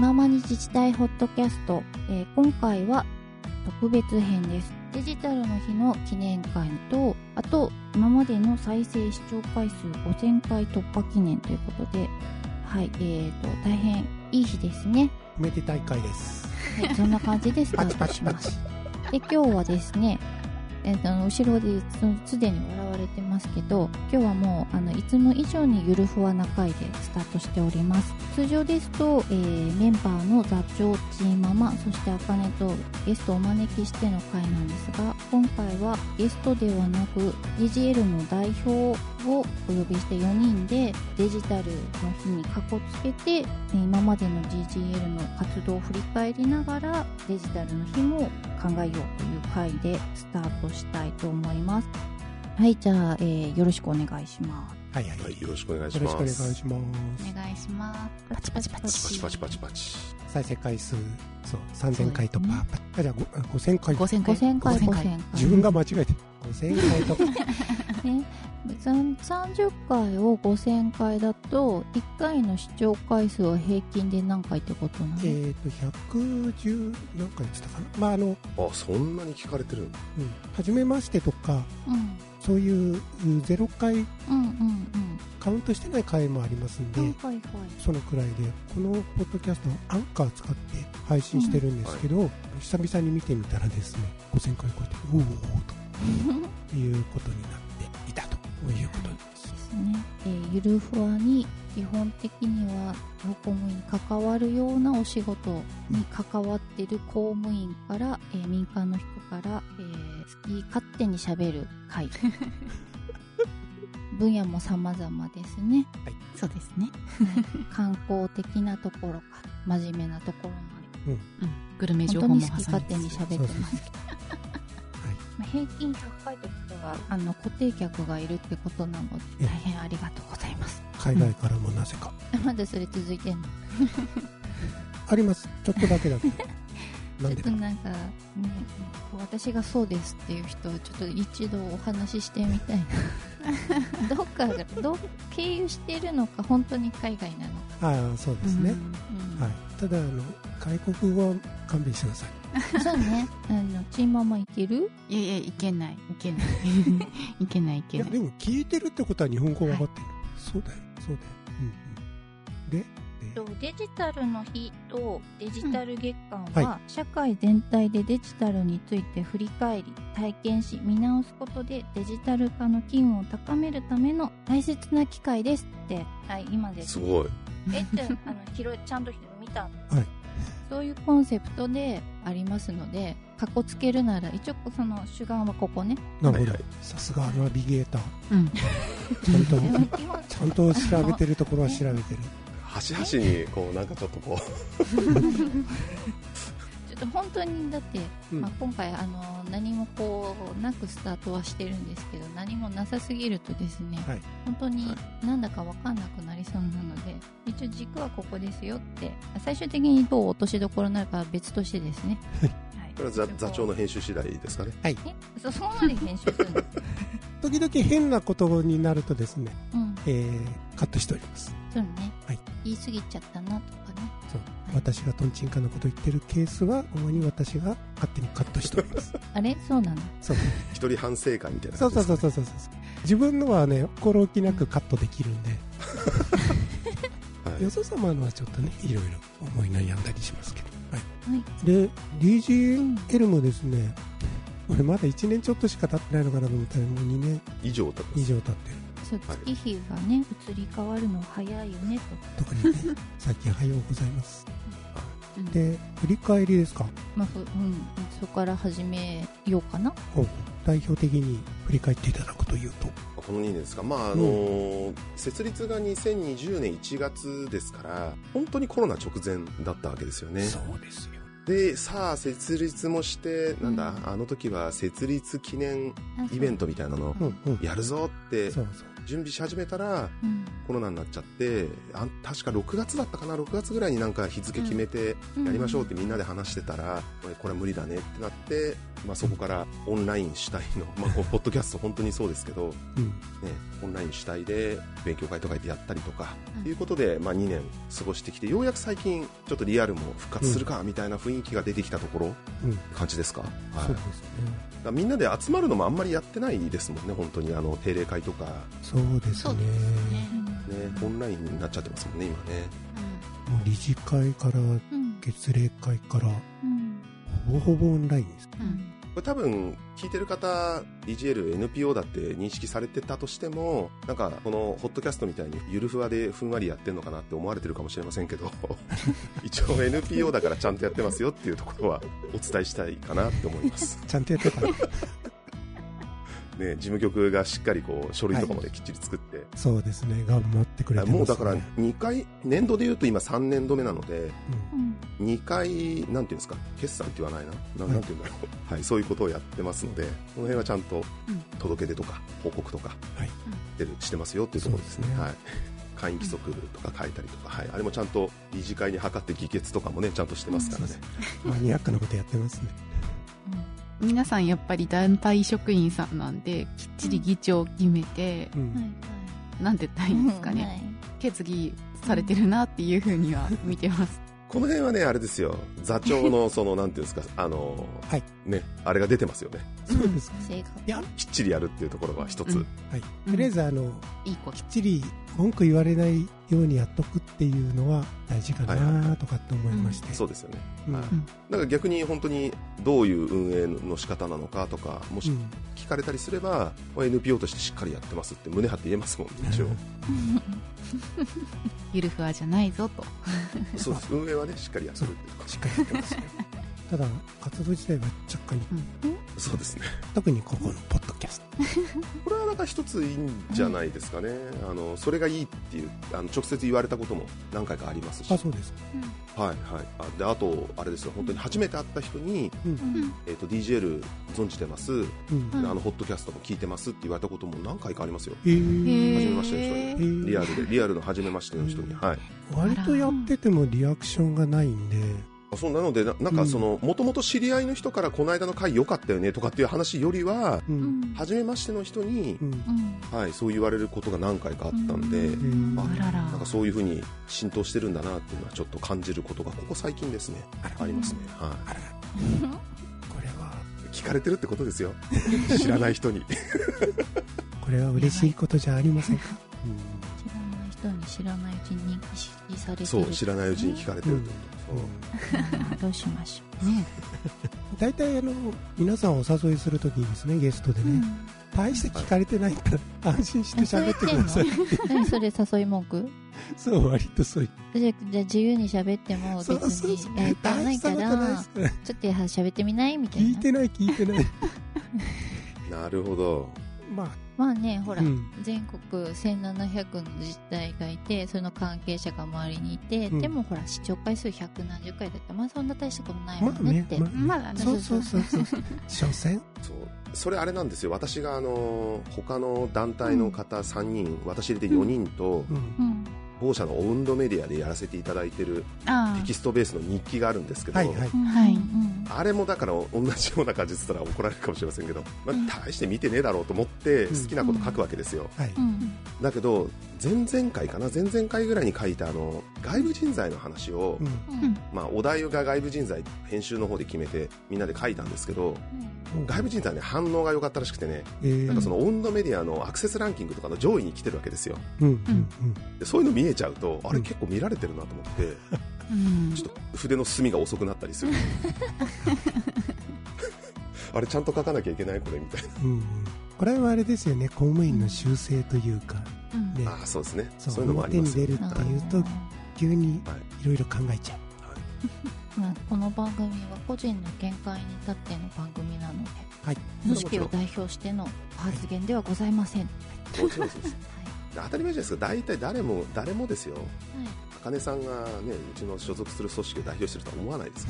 ままに自治体ホットキャスト、えー今回は特別編ですデジタルの日の記念会とあと今までの再生視聴回数5000回突破記念ということではいえーと大変いい日ですねおめでたい会です。はいそんな感じでスタートします。で今日はですねえーと後ろですすでに笑われてますけど今日はもうあのいつも以上にゆるふわな回でスタートしております。通常ですと、えーメンバーの座長チーママそしてあかねとゲストをお招きしての回なんですが今回はゲストではなく DGL の代表をお呼びして4人でデジタルの日にかこつけて今までの GGL の活動を振り返りながらデジタルの日も考えようという回でスタートしたいと思います。はいじゃあ、えーよろしくお願いしますはいはい。はい、よろしくお願いしよろしくお願います。します。お願いしますパチパチパチパチパチパチパチ。再生回数、そう、3000回突破。あじゃあ、ごあ5000回。5000回。5000回5000回自分が間違えてる。5000回突破。ね、さん30回を5000回だと1回の視聴回数は平均で何回ってことなの、えっと、110何回って言ったかな。まあ、あの、あ、そんなに聞かれてるんだ。うん、初めましてとか、うんそういううん0回うんうんカウントしてない回もありますんで、うんはいはい。そのくらいで、このポッドキャストはアンカー使って配信してるんですけど、久々に見てみたらですね、5000回超えて、おおということになっていたということで。す。ですね、えーゆるふわに基本的には公務員に関わるようなお仕事に関わってる公務員から、えー民間の人から、えー好き勝手にしゃべる会。分野も様々ですね。そうですね。観光的なところから真面目なところまでうん。グルメ情本当報も挟みに好き勝手につつ喋ってます。平均100回とい。うことはあの固定客がいるってことなのでええ大変ありがとうございます海外からもなぜか。まだそれ続いてんの？あります。ちょっとだけだけど。なんでちょっとなんか、ね、私がそうですっていう人はちょっと一度お話ししてみたいなどっかがどう経由してるのか本当に海外なのか、ああ、そうですね。うんはい。ただ、あの、外国語は勘弁してください。そうねあのチーママいけるいやいや、いけない。いけない。いけない、いけない。でも聞いてるってことは日本語分かってる。そうだよ、そうだよ。うんうん。で、とデジタルの日とデジタル月間うんは、社会全体でデジタルについて振り返り体験し見直すことでデジタル化の機運を高めるための大切な機会ですってはい今ですねすごい。えってあの広いちゃんと見たの？はいそういうコンセプトでありますのでかっこつけるなら一応その主眼はここねなるほどはいはい。さすがナビゲーター。うん。ちゃんと、ちゃんと調べてるところは調べてる。端々に、こう、なんかちょっとこちょっと本当にだって、うん。まあ、今回あの何もこうなくスタートはしてるんですけど何もなさすぎるとですね、はい。本当になんだか分かんなくなりそうなので一応軸はここですよって最終的にどう落としどころになるかは別としてですね、はい。れは座座長の編集次第ですかね。えそそこまで編集するの？時々変なことになるとですね、うん。えー、カットしております。そうね、はい言い過ぎちゃったなとかねそう。私がトンチンカンなこと言ってるケースは、主に私が勝手にカットしております。あれ？そうなの？そう一人反省会みたいなそう感じですかそうそうそうそうそう。自分のはね、心置きなくカットできるんで、はいよそ様のはちょっとね、いろいろ思い悩んだりしますけど。はい。はいで、DGL もですね、俺まだ1年ちょっとしか経ってないのかなと思ったら、もう2年以上経って以ます。上経ってる。そう月日がね移り変わるの早いよねと特にね、最近おはようございます。うんで、振り返りですか？まあふうん、そこから始めようかな代表的に振り返っていただくというと。この2年ですか？まあ、あのー設立が2020年1月ですから、本当にコロナ直前だったわけですよね。そうですよ。で、さあ、設立もして、なんだ、うんあの時は設立記念イベントみたいなのうんうん。やるぞってそうそう。準備し始めたらうん。コロナになっちゃってあん確か6月だったかな？6月ぐらいになんか日付決めてやりましょうってみんなで話してたら、これは無理だねってなって、まあ、そこからオンライン主体の、まあ、こうポッドキャスト本当にそうですけど、ね、うん。オンライン主体で勉強会とかやったりとか、うん。ということで、まあ、2年過ごしてきてようやく最近ちょっとリアルも復活するかみたいな雰囲気が出てきたところ、うん。感じですか,、はい、ね。らみんなで集まるのもあんまりやってないですもんね本当にあの定例会とか、そそうですね。ね、オンラインになっちゃってますもんね今ね。もう理事会からうん。月例会からうん。ほぼほぼオンラインです。うん。うんこれ多分聞いてる方 DGL、NPO だって認識されてたとしてもなんかこのホットキャストみたいにゆるふわでふんわりやってるのかなって思われてるかもしれませんけど 一応 NPO だからちゃんとやってますよっていうところはお伝えしたいかなって思います、ちゃんとやってたね、事務局がしっかりこう書類とかもね、きっちり作って。そうですね。頑張ってくれてます、ね、もうだから2回年度でいうと今3年度目なのでうん。うん2回なんていうんですか決算って言わないな。なはい。なんていうんだろう、はい、そういうことをやってますのでこの辺はちゃんと届け出とか報告とかはい。出るしてますよっていうところですね。そうですね。はい。会員規則とか書いたりとか、はい、あれもちゃんと理事会に諮って議決とかもねちゃんとしてますからね、マニアックなことやってますね皆さんやっぱり団体職員さんなんできっちり議長を決めて、うん、はいなんて言ったらいいんですかね、はい。決議されてるなっていうふうには見てますこの辺はねあれですよ。座長のそのなんていうんですか あのはい。ねあれが出てますよね。そうです。か性格いやきっちりやるっていうところは一つ、うん。はい。うんとりあえずあのいいきっちり文句言われないようにやっとくっていうのは大事かなとかって思いまして、そうですよね。うん。はい。なんか逆に本当にどういう運営の仕方なのかとかもしうん。聞かれたりすれば、まあ NPO としてしっかりやってますって胸張って言えますもんね一応。ゆるふわじゃないぞと。そうです。運営はねしっかりやってるってしっかりやってますねただ活動自体はちょっかりそうですね。特にここのポッドキャスト。これはなんか一ついいんじゃないですかね、あのそれがいいっていうあの直接言われたことも何回かありますし。あそうです。はいはい。あであとあれですよ。本当に初めて会った人に、うん。うん。えー、と DJL 存じてます、うん。うんあのホットキャストも聞いてますって言われたことも何回かありますよ。えー。初めましての人に。えー。リアルでリアルの初めましての人に、はい。割とやっててもリアクションがないんで。あそうなのでななんかそのもともと知り合いの人からこの間の回良かったよねとかっていう話よりはううん。ん初めましての人にう、ん。うんはい、そう言われることが何回かあったんで、うん。ああらら。なんかそういうふうに浸透してるんだなっていうのはちょっと感じることがここ最近ですねありますね、はあらこれはい、聞かれてるってことですよ。知らない人に。これは嬉しいことじゃありませんか、知らない人に知らないうちに認識されてる。そう知らないうちに聞かれてるってう。ん。こと、うん。どうしましょね。大体あの皆さんお誘いするときにですねゲストでう、ね、大して聞かれてないから安心して喋ってください。何それ誘い文句？そう割とそう。いうじゃあじゃあ自由に喋っても別にそうえーとないから。ちょっと喋ってみない？みたいな。聞いてない聞いてない。なるほど。まあまあねほら、うん。全国1700の自治体がいてその関係者が周りにいて、うん。でもほら視聴回数百何十回だった。らまあそんな大したことないもまあんねって、ねまあね。そうそうそう。そう所詮？そう。それあれなんですよ。私があの他の団体の方3人、私入れて4人と、うん。うん某社のオウンドメディアでやらせていただいてるあテキストベースの日記があるんですけど、はいはい。うんはい。うん。あれもだから同じような感じで言ったら怒られるかもしれませんけど、まうん。あ、大して見てねえだろうと思ってうん。好きなこと書くわけですよ、はい。うん。だけど前々回かな前々回ぐらいに書いたあの外部人材の話を、うん。うん。まあ、お題が外部人材編集の方で決めてみんなで書いたんですけど外部人材ね反応が良かったらしくてねえー。なんかそのオウンドメディアのアクセスランキングとかの上位に来てるわけですよ。うん。うん。でそういうの見えちゃうとあれうん。結構見られてるなと思ってうん。ちょっと筆の墨が遅くなったりする。あれちゃんと書かなきゃいけないこれみたいうんうん。これはあれですよね。公務員の習性というかうん。ね。なああそうですね。そうそういうのもあります表に出るっていうと急にはい。いろいろ考えちゃう。まあこの番組は個人の見解に立っての番組なのではい。組織を代表しての発言ではございません、はい。もちろんそうです当たり前じゃないですか。大体誰も誰もですよ。はい。茜さんがねうちの所属する組織を代表してるとは思わないです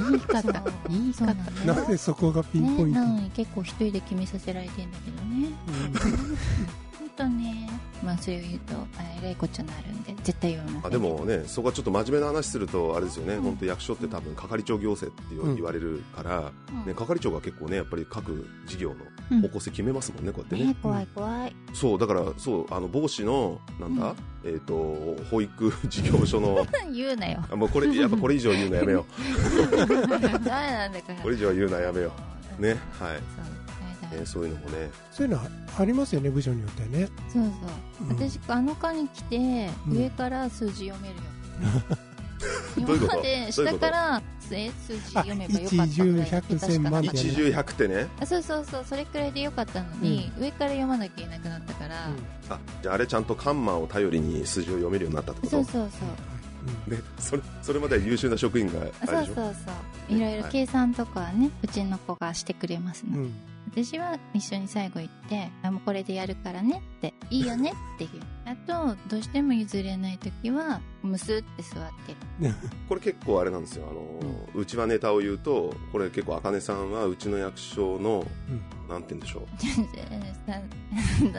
言い方。言い方。なんだよなんでそこがピンポイね、ントに、なのに結構一人で決めさせられてんだけどね。本当ね。まあそういう言うとあえらいこっちゃなるんで絶対言わない。あでもねそこはちょっと真面目な話するとあれですよね、うん。本当役所って多分係長行政って言われるから、うん。ね、係長が結構ねやっぱり各事業うん。の方向性決めますもんね、こうやってね。ね怖い怖い。そうだからそうあの帽子のなんだ、うん。えっ、と保育 事業所の 言うなよ。あもうこれやっぱこれ以上言うのやめよ ダメなんだから。これ以上言うのはやめよう。ねはい、そうえーそういうのもね。そういうのはありますよね部署によってはね。そうそう、うん。私あの科に来て、うん。上から数字読めるよ。今まで下からえ数字読めばよかったあ一十ぐらい一重百ってね。あそうそうそう。それくらいでよかったのに、上から読まなきゃいけなくなったから、あじゃああれちゃんとカンマを頼りに数字を読めるようになったってこと？そうそうそう。うんでそれそれまでは優秀な職員がああれでしょ？そうそうそう。いろい。ろ計算とかはね、うちの子がしてくれますね、うん。私は一緒に最後行ってあもうこれでやるからねっていいよねっていう。あとどうしても譲れない時はムスって座ってる。これ結構あれなんですよ。あの、うちはネタを言うとこれ結構茜さんはうちの役所の、なんて言うんでしょう。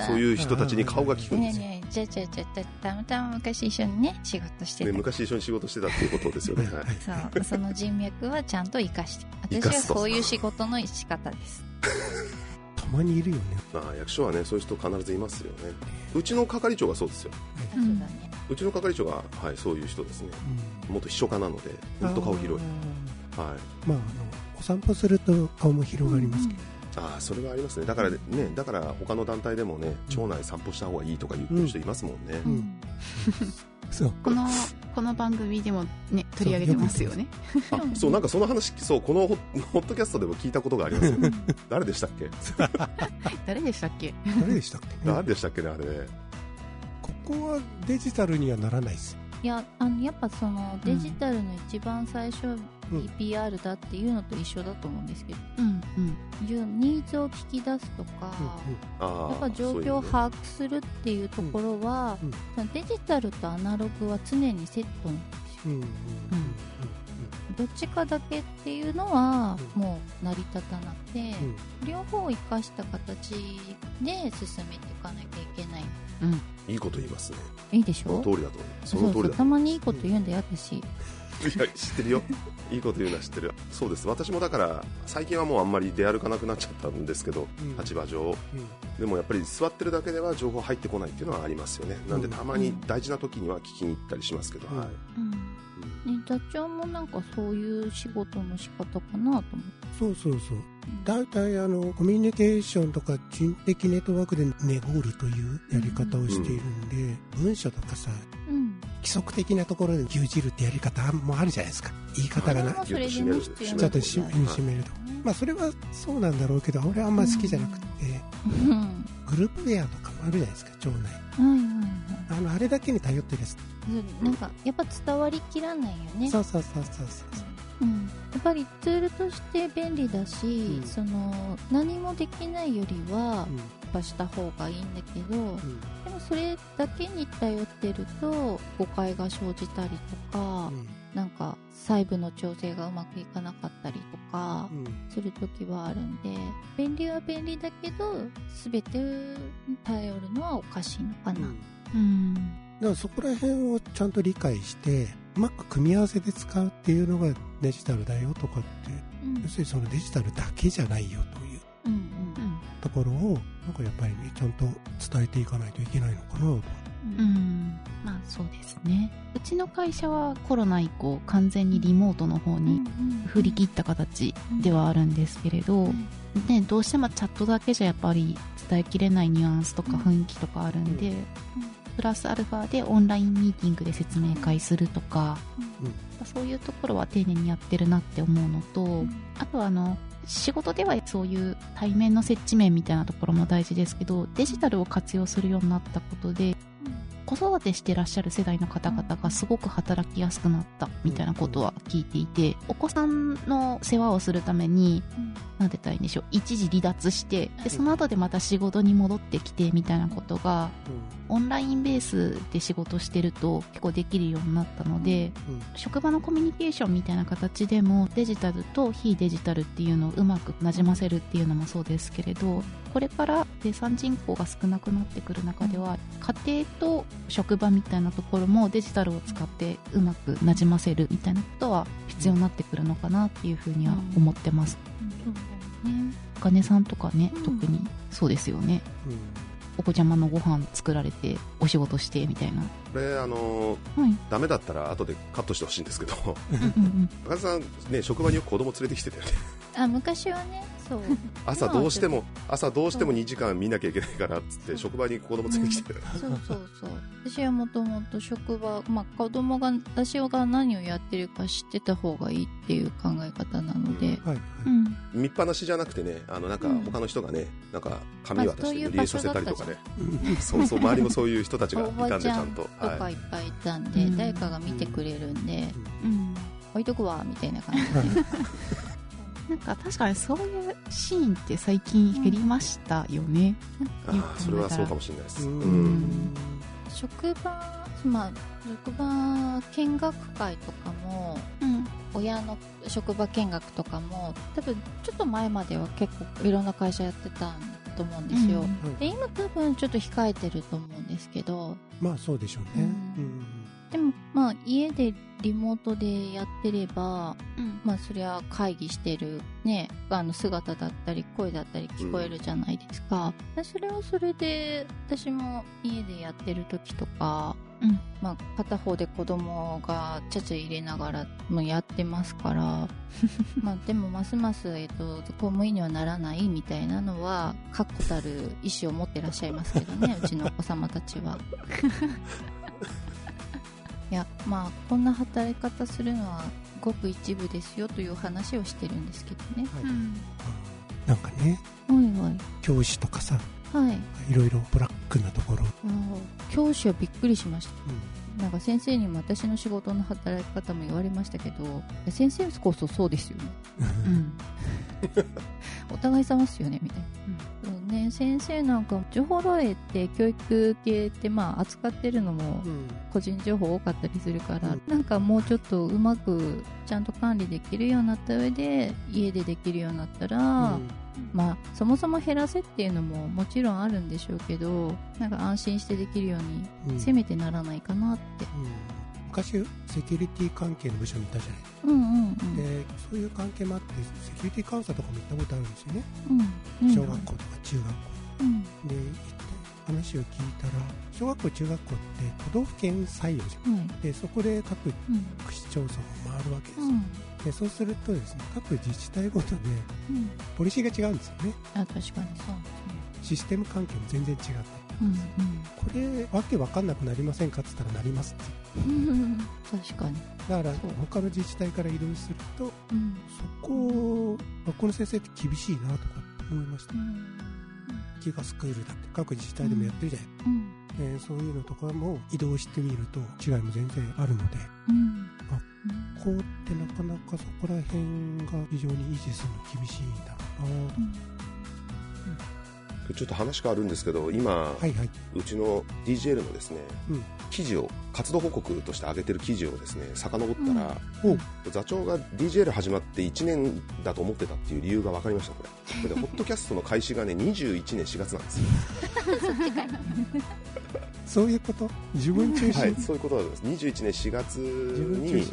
そう ういう人たちに顔が利くんですよ、じゃあじゃあじゃあたまたま昔一緒にね仕事してね、た、昔一緒に仕事してたっていうことですよね、はい。そう。その人脈はちゃんと生かして。私は生かすと。そういう仕事の仕方です。たまにいるよね。まあ、役所はねそういう人必ずいますよね。うちの係長がそうですよ。そうだねうちの係長が、はい、そういう人ですね。うん。元秘書課なので本当顔広い。はい。まああのお散歩すると顔も広がりますけど、ああそれはありますね。だからねだから他の団体でもね町内散歩した方がいいとか言ってる人いますもんね、うん。うん。そう。このこの番組でもね取り上げてますよね。あそうなんかその話そうこのホホットキャストでも聞いたことがあります。よ誰でしたっけ？誰でしたっけ？誰でしたっけ、誰でしたっけねあれ。ねここはデジタルにはならないですいやあのやっぱそのデジタルの一番最初うん。BPR だっていうのと一緒だと思うんですけど、うんうん。いうニーズを聞き出すとか、ああやっぱ状況を把握するっていうところは、うんうん。そのデジタルとアナログは常にセットなんですよ。うんうんうんどっちかだけっていうのはうん。もう成り立たなくて、うん。両方を生かした形で進めていかなきゃいけない。うん。いいこと言いますね。いいでしょ？その通りだと思う。そそう。そうの通りだたまにいいこと言うんだよ私、いや知ってるよいいこと言うのは知ってる。そうです。私もだから最近はもうあんまり出歩かなくなっちゃったんですけど、うん。立場上。うん。でもやっぱり座ってるだけでは情報入ってこないっていうのはありますよね。なんでたまに大事な時には聞きに行ったりしますけど、うんはい。うん。うん。ね、座長もなんかそういう仕事の仕方かなと思って。そうそうそう。大体あのコミュニケーションとか人的ネットワークでネゴールというやり方をしているんで、文書とかさうん規則的なところで牛耳るってやり方もあるじゃないですか。言い方がな。ちょっと締める。とまあそれはそうなんだろうけど俺はあんまり好きじゃなくてうん。グループウェアとかもあるじゃないですか町内。はいはいはいあのあれだけに頼ってるやつ。うんなんかやっぱ伝わりきらないよね。そうそうそうそうそううん、やっぱりツールとして便利だし、うん。その何もできないよりはうん。やっぱした方がいいんだけど、うん。でもそれだけに頼ってると誤解が生じたりとか、なんか細部の調整がうまくいかなかったりとかうん。する時はあるんで便利は便利だけど全てに頼るのはおかしいのかな、うん。うんだからそこら辺をちゃんと理解してうまく組み合わせて使うっていうのがデジタルだよとかってうん。要するにそのデジタルだけじゃないよというところをなんかやっぱりねちゃんと伝えていかないといけないのかなと。うん。うん。まあそうですね。うちの会社はコロナ以降完全にリモートの方に振り切った形ではあるんですけれど、うん。ね、どうしてもチャットだけじゃやっぱり伝えきれないニュアンスとか雰囲気とかあるんで、プラスアルファでオンラインミーティングで説明会するとか、そういうところは丁寧にやってるなって思うのと、あとはあの仕事ではそういう対面の設置面みたいなところも大事ですけどデジタルを活用するようになったことで子育てしてらっしゃる世代の方々がすごく働きやすくなったみたいなことは聞いていて、お子さんの世話をするために、なんて言ったらいいんでしょう、一時離脱して、で、その後でまた仕事に戻ってきてみたいなことが、オンラインベースで仕事してると結構できるようになったので、職場のコミュニケーションみたいな形でもデジタルと非デジタルっていうのをうまくなじませるっていうのもそうですけれど、これから生産人口が少なくなってくる中では、家庭と職場みたいなところもデジタルを使ってうまくなじませるみたいなことは必要になってくるのかなっていうふうには思ってます。うん、ね、お金さんとかね、特にそうですよね。うん。お子ちゃまのご飯作られてお仕事してみたいなこれあのーはい、ダメだったら後でカットしてほしいんですけど。高田さんね職場によく子供連れてきてたよね。あ昔はねそう。朝どうしても朝どうしても2時間見なきゃいけないからっつって職場に子供連れてきてる、うん、そうそうそう。私はもともと職場、まあ、子供が私が何をやってるか知ってた方がいいっていう考え方なので、うんはい。うん、見っぱなしじゃなくてねあのなんか他の人がね、なんか紙渡して塗り絵させたりとかね、そうそう周りもそういう人たちがいたんでちゃんととかいっぱいいたんで、誰かが見てくれるんで、うん。置いとくわみたいな感じで。なんか確かにそういうシーンって最近減りましたよね。うん、あそれはそうかもしれないです。うん、職場、まあ、職場見学会とかも、うん、親の職場見学とかも、多分ちょっと前までは結構いろんな会社やってたと思うんですよ。うん、で今多分ちょっと控えてると思うんですけど。まあそうでしょうね。うんでも、まあ、家でリモートでやってれば、うん、まあ、そりゃ会議してるね、あの姿だったり声だったり聞こえるじゃないですか。うん、それはそれで、私も家でやってる時とか、うん、まあ、片方で子供がちゃちゃ入れながらもやってますから、まあ、でもますます、えっと、公務員にはならないみたいなのは、確固たる意思を持ってらっしゃいますけどね、うちのお子様たちは。いやまあこんな働き方するのはごく一部ですよという話をしてるんですけどね、はい、うん、なんかね、はいはい、教師とかさ、はい、いろいろブラックなところ。教師はびっくりしました、うん、なんか先生にも私の仕事の働き方も言われましたけど先生こそそうですよね、うん、お互い様っすよねみたいな、うん。ね先生なんか情報漏洩って教育系ってまあ扱ってるのも個人情報多かったりするから、うん、なんかもうちょっとうまくちゃんと管理できるようになった上で家でできるようになったら、うん、まあそもそも減らせっていうのももちろんあるんでしょうけどなんか安心してできるようにせめてならないかなって。うん。昔セキュリティ関係の部署にいたじゃない、うんうんうん、でそういう関係もあってセキュリティ監査とかも行ったことあるんですよね、うん、小学校とか中学校、うん、で行って話を聞いたら小学校中学校って都道府県採用じゃん、うん、でそこで各市町村を回るわけですよ、でそうするとですね各自治体ごとでポリシーが違うんですよね、あ確かにそうですね。システム関係も全然違ったうんうん、これわけわかんなくなりませんかって言ったらなりますって、確かに。だから他の自治体から移動すると、うん、そこ学校の先生って厳しいなとか思いました、うん、ギガスクールだって各自治体でもやってるじゃない、うん。えー、そういうのとかも移動してみると違いも全然あるので、うん、学校ってなかなかそこら辺が非常に維持するの厳しいんだろうな。と、うん。ちょっと話変わるんですけど今、はいはい、うちの DJL のですね、うん、記事を活動報告として上げてる記事をですね遡ったら、うん、座長が DJL 始まって1年だと思ってたっていう理由が分かりましたこれ。これで ホットキャストの開始がね21年4月なんですよ そういうこと？自分中心、はい、そういうことなんです21年4月に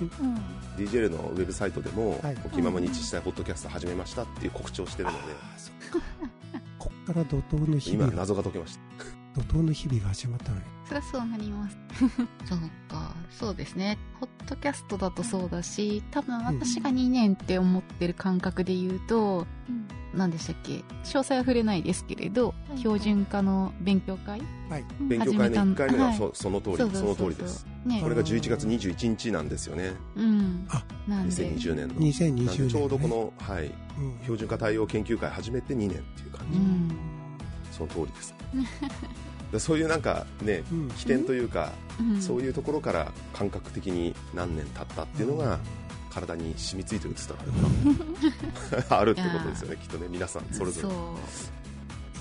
DJL のウェブサイトでも、はい、気ままに一したいホットキャスト始めましたっていう告知をしてるので、か。ら怒涛の日々今謎が解けました。怒涛の日々が始まったのにそりゃそうなります。そう。かそうですね。ホットキャストだとそうだし多分私が2年って思ってる感覚で言うと、うん、何でしたっけ？詳細は触れないですけれど、はい、標準化の勉強会、はい、勉強会の1回目はそはい、その通りその通りです、ね、これが11月21日なんですよね、うん、あなんで。2020年の。2020年、ちょうどこの、はい、うん、標準化対応研究会始めて2年っていう感じ、うん。その通りです。で そういうなんかねうん。起点というか、うん。そういうところから感覚的に何年経ったっていうのが体に染みついてるって言ったらあれかなあるってことですよねきっとね。皆さんそれぞれ。そう、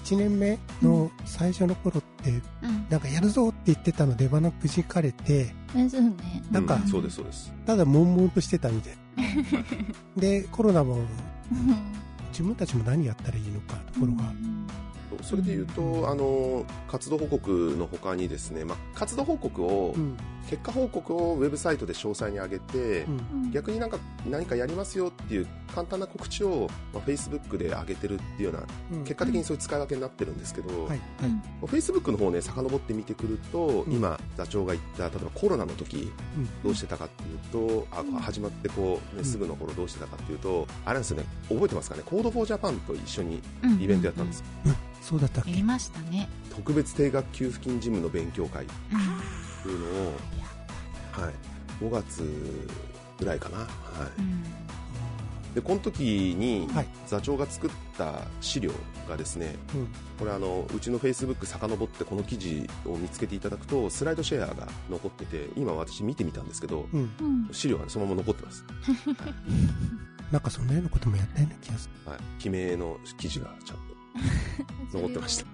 1年目の最初の頃ってうん。なんかやるぞって言ってたの出花くじかれてうね。なんかうんそうですそうです。ただ悶々としてたみたい。でコロナも自分たちも何やったらいいのかところが、それでいうと、あの活動報告の他にですね、まあ、活動報告を、うん。結果報告をウェブサイトで詳細に上げて、うん。逆になんか何かやりますよっていう簡単な告知を、まあ、Facebook で上げてるっていうようなうん。結果的にそういう使い分けになってるんですけど、はい。はい、Facebook の方ね遡って見てくると、うん。今座長が言った例えばコロナの時うん。どうしてたかっていうと、あ始まってこう、ね、すぐの頃どうしてたかっていうと、あれなんですよね覚えてますかね Code for Japan と一緒にイベントやったんです、うんそうだったっけ？やりましたね、特別定額給付金事務の勉強会。っていうのを、はい、5月ぐらいかな、はうん。い、でこの時にはい。座長が作った資料がですねうん。これあのうちのフェイスブック遡ってこの記事を見つけていただくとスライドシェアが残ってて今私見てみたんですけどうん。うん。資料が、ね、そのまま残ってます、なんかそんなようなこともやったような気がする。はい、記名の記事がちゃんと 残ってました。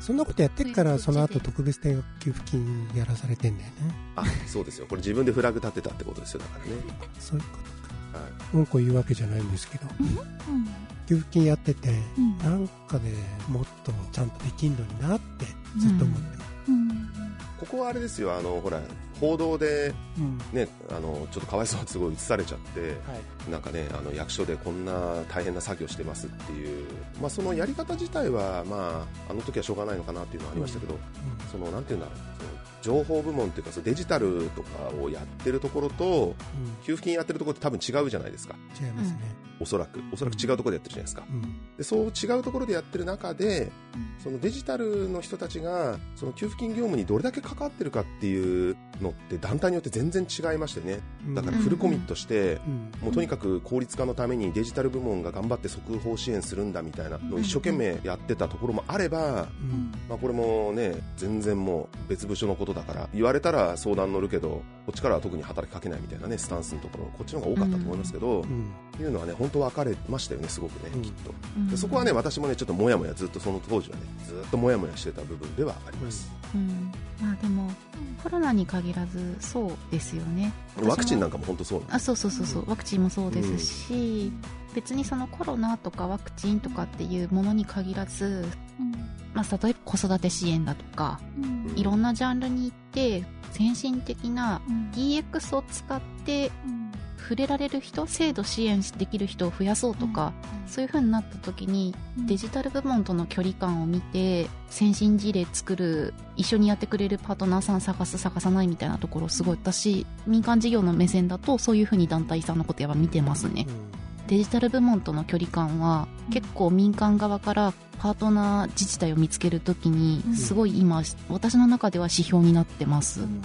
そんなことやってっからその後特別定額給付金やらされてんだよね。あそうですよ。これ自分でフラグ立てたってことですよだからね、そういうことか。はい、うんこ言うわけじゃないんですけど。うん。給付金やっててうん。なんかでもっとちゃんとできんのになってずっと思ってます、うん。ここはあれですよ。あのほら報道でうん。ね、あのちょっとかわいそうにすごい映されちゃって、はい。なんかね、あの役所でこんな大変な作業してますっていう、まあ、そのやり方自体は、まあ、あの時はしょうがないのかなっていうのはありましたけど、そのなんていうんだろう、情報部門っていうか、そのデジタルとかをやってるところと、うん。給付金やってるところって多分違うじゃないですか、違いますね、おそらく、おそらく違うところでやってるじゃないですか。うん。でそう違うところでやってる中で、そのデジタルの人たちがその給付金業務にどれだけ関わってるかっていうのって団体によって全然違いましてね。だからフルコミットして、うん。もうとにかく効率化のためにデジタル部門が頑張って速報支援するんだみたいなのを一生懸命やってたところもあれば、うん。まあ、これもね全然もう別部署のことだから言われたら相談乗るけどこっちからは特に働きかけないみたいなねスタンスのところこっちの方が多かったと思いますけど、うん。いうのはね本当分かれましたよねすごくね、うん。きっと。うん。でそこはね私もねちょっともやもやずっとその当時はねずっともやもやしてた部分ではあります、うん。まあでもコロナに限らずそうですよね。ワクチンなんかかも本当そうあそうそうそうそう。ワクチンもそうですし、別にそのコロナとかワクチンとかっていうものに限らず、まあ、例えば子育て支援だとかうん。いろんなジャンルに行って先進的なうん。DX を使ってうん。触れられる人制度支援できる人を増やそうとか、そういう風になった時にデジタル部門との距離感を見て先進事例作る一緒にやってくれるパートナーさん探す探さないみたいなところすごい私民間事業の目線だとそういう風に団体さんのことやっぱ見てますねデジタル部門との距離感は結構民間側からパートナー自治体を見つけるときにうん。すごい今私の中では指標になってます、うん。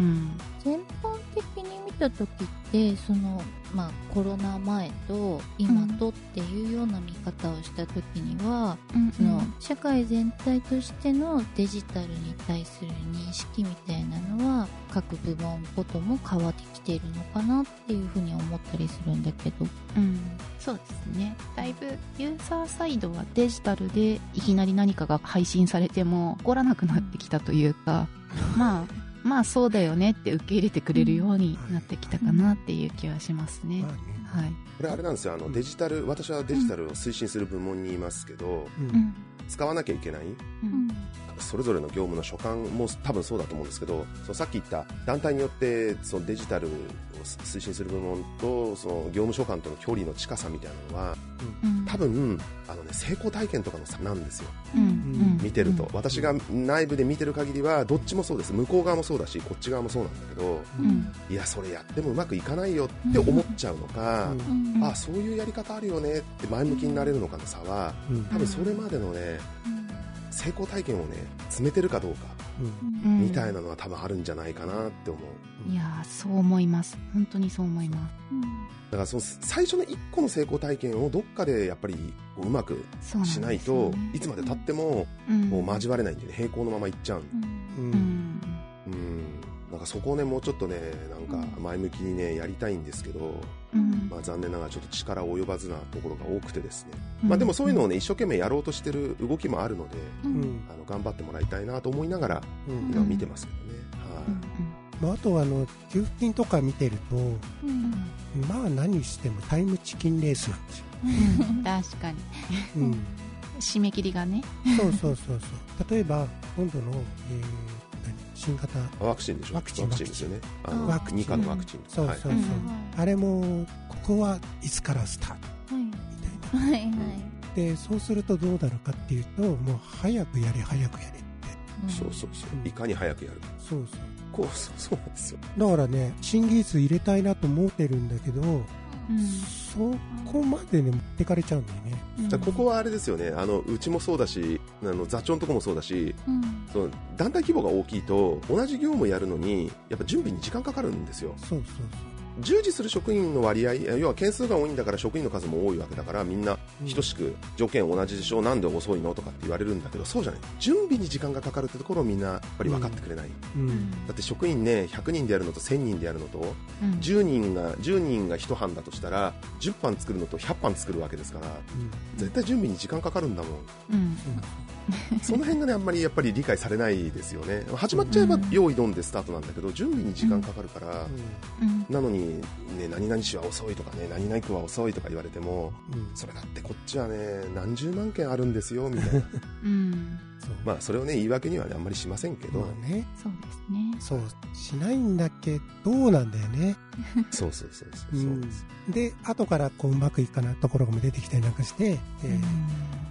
うん。全般的に見た時ってその、まあ、コロナ前と今とっていうような見方をした時には、その社会全体としてのデジタルに対する認識みたいなのは各部門ごとも変わってきているのかなっていうふうに思ったりするんだけど。うん、そうですね。だいぶユーザーサイドはデジタルでいきなり何かが配信されても怒らなくなってきたというか。まあまあそうだよねって受け入れてくれるようになってきたかなっていう気はしますね、はい、これあれなんですよ。あのデジタル私はデジタルを推進する部門にいますけど、うん。うん使わなきゃいけない？うん。それぞれの業務の所管も多分そうだと思うんですけどそのさっき言った団体によってそのデジタルを推進する部門とその業務所管との距離の近さみたいなのはうん。多分あの、ね、成功体験とかの差なんですよ。うん。うん。見てると、私が内部で見てる限りはどっちもそうです。向こう側もそうだしこっち側もそうなんだけどうん。いやそれやってもうまくいかないよって思っちゃうのか、あそういうやり方あるよねって前向きになれるのかの差はうん。多分それまでのね成功体験をね詰めてるかどうか。うん。うん。みたいなのは多分あるんじゃないかなって思う。いやーそう思います。本当にそう思います。だからその最初の一個の成功体験をどっかでやっぱりこううまくしないと、いつまで経ってもうん。もう交われないんでね、平行のままいっちゃうんうん。うん。うん。なんかそこをね、もうちょっとね、なんか前向きにね、やりたいんですけど、うんまあ残念ながらちょっと力及ばずなところが多くてですね。まあでもそういうのをね、一生懸命やろうとしてる動きもあるので、うん。あの頑張ってもらいたいなと思いながら、うん。今見てますけどね。はい、うん。まあ、あとはあの給付金とか見てるとうん。まあ何してもタイムチキンレースなんですよ、うん。確かに。うん、締め切りがね。そうそうそうそう。例えば今度の、えー何新型ワクチンでしょ？ワクチンですよね。あのワクチン。2価のワクチン。そうそうそう、うんあれもここはいつからスタート。みたいなはいはい。でそうするとどうなるかっていうともう早くやれ早くやれって。そうそうそう。う。んいかに早くやるか。そうそう。こう、そうそうなんですよ。だからね新技術入れたいなと思ってるんだけど、うん。そこまでね持ってかれちゃうんだよね。うん。ここはあれですよね、あのうちもそうだし、あの座長のとこもそうだし、うん。その団体規模が大きいと、同じ業務やるのに、やっぱ準備に時間かかるんですよ。そうそう従事する職員の割合、要は件数が多いんだから職員の数も多いわけだから、みんな等しく条件同じでしょ、なんで遅いのとかって言われるんだけど、そうじゃない。準備に時間がかかるってところをみんなやっぱり分かってくれない。うんだって職員ね、100人でやるのと1000人でやるのと、うん10人が、10人が1班だとしたら、10班作るのと100班作るわけですから、うん絶対準備に時間かかるんだもん。うんその辺がね、あんまりやっぱり理解されないですよね。始まっちゃえばうん用意どんでスタートなんだけど、準備に時間かかるから、うんなのに、ね、何々市は遅いとかね、何々区は遅いとか言われても、うん。それだってこっちはね、何十万件あるんですよ、みたいな。うん。そう。まあ、それをね、言い訳にはね、あんまりしませんけど、まあね。そうですね。そうしないんだけ？どなんだよね、そうそうそうそう。う。ん、で後からこううまくいかないところも出てきたりなんかして、えー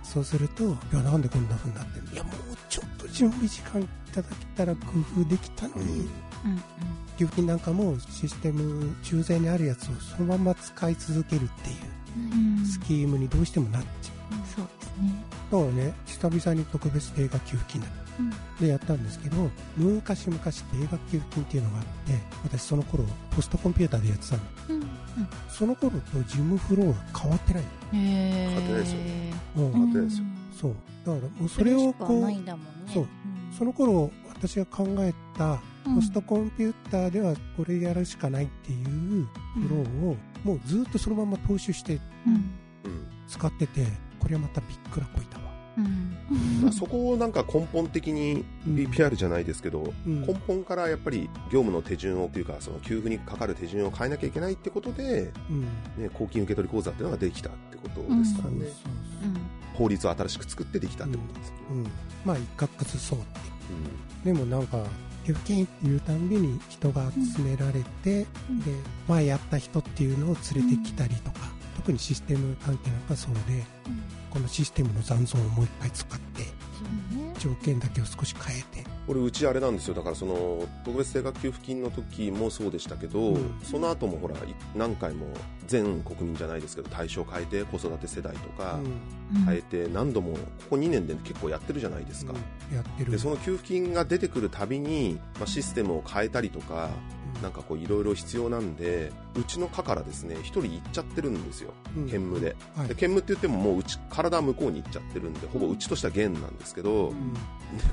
そうするといやなんでこんな風になってるの？いやもうちょっと準備時間いただけたら工夫できたのに、うんうん給付金なんかもシステム中前にあるやつをそのまま使い続けるっていううん。うんスキームにどうしてもなっちゃそうですね。うだからね。久々に特別定額給付金だうん。でやったんですけど昔々定額給付金っていうのがあって私その頃ポストコンピューターでやってたの。うんその頃と事務フローが変わってない。へ買ってないですよえの、うん。変わってないですよ。そう。だからもうそれをこうそれしかないんだもんね。そう。その頃私が考えたうん。ポストコンピューターではこれやるしかないっていうフローをもうずっとそのまま踏襲して使っててこれはまたびっくらこいたわ、うん。まあそこをなんか根本的にうん BPR じゃないですけど、うん。根本からやっぱり業務の手順をというか、その給付にかかる手順を変えなきゃいけないってことで、うん。ね、公金受取口座っていうのができたってことですからね。法律を新しく作ってできたってことですね。そう、うん、まあ一攫ずそうってでもなんか給付金っていうたんびに人が集められて、うん。で前やった人っていうのを連れてきたりとか、特にシステム関係なんかそうでこのシステムの残像をもう一回使って条件だけを少し変えてこれうちあれなんですよ。だからその特別定額給付金の時もそうでしたけど、うん。その後もほらい何回も全国民じゃないですけど対象変えて子育て世代とかうん。変えて何度もここ2年で結構やってるじゃないですか、やってる。でその給付金が出てくるたびに、まあ、システムを変えたりとかなんかこういろいろ必要なんでうちの課からですね一人行っちゃってるんですよ。うん。兼務で。はい。で兼務って言ってももううち体は向こうに行っちゃってるんでほぼうちとしては減なんですけど、うん。で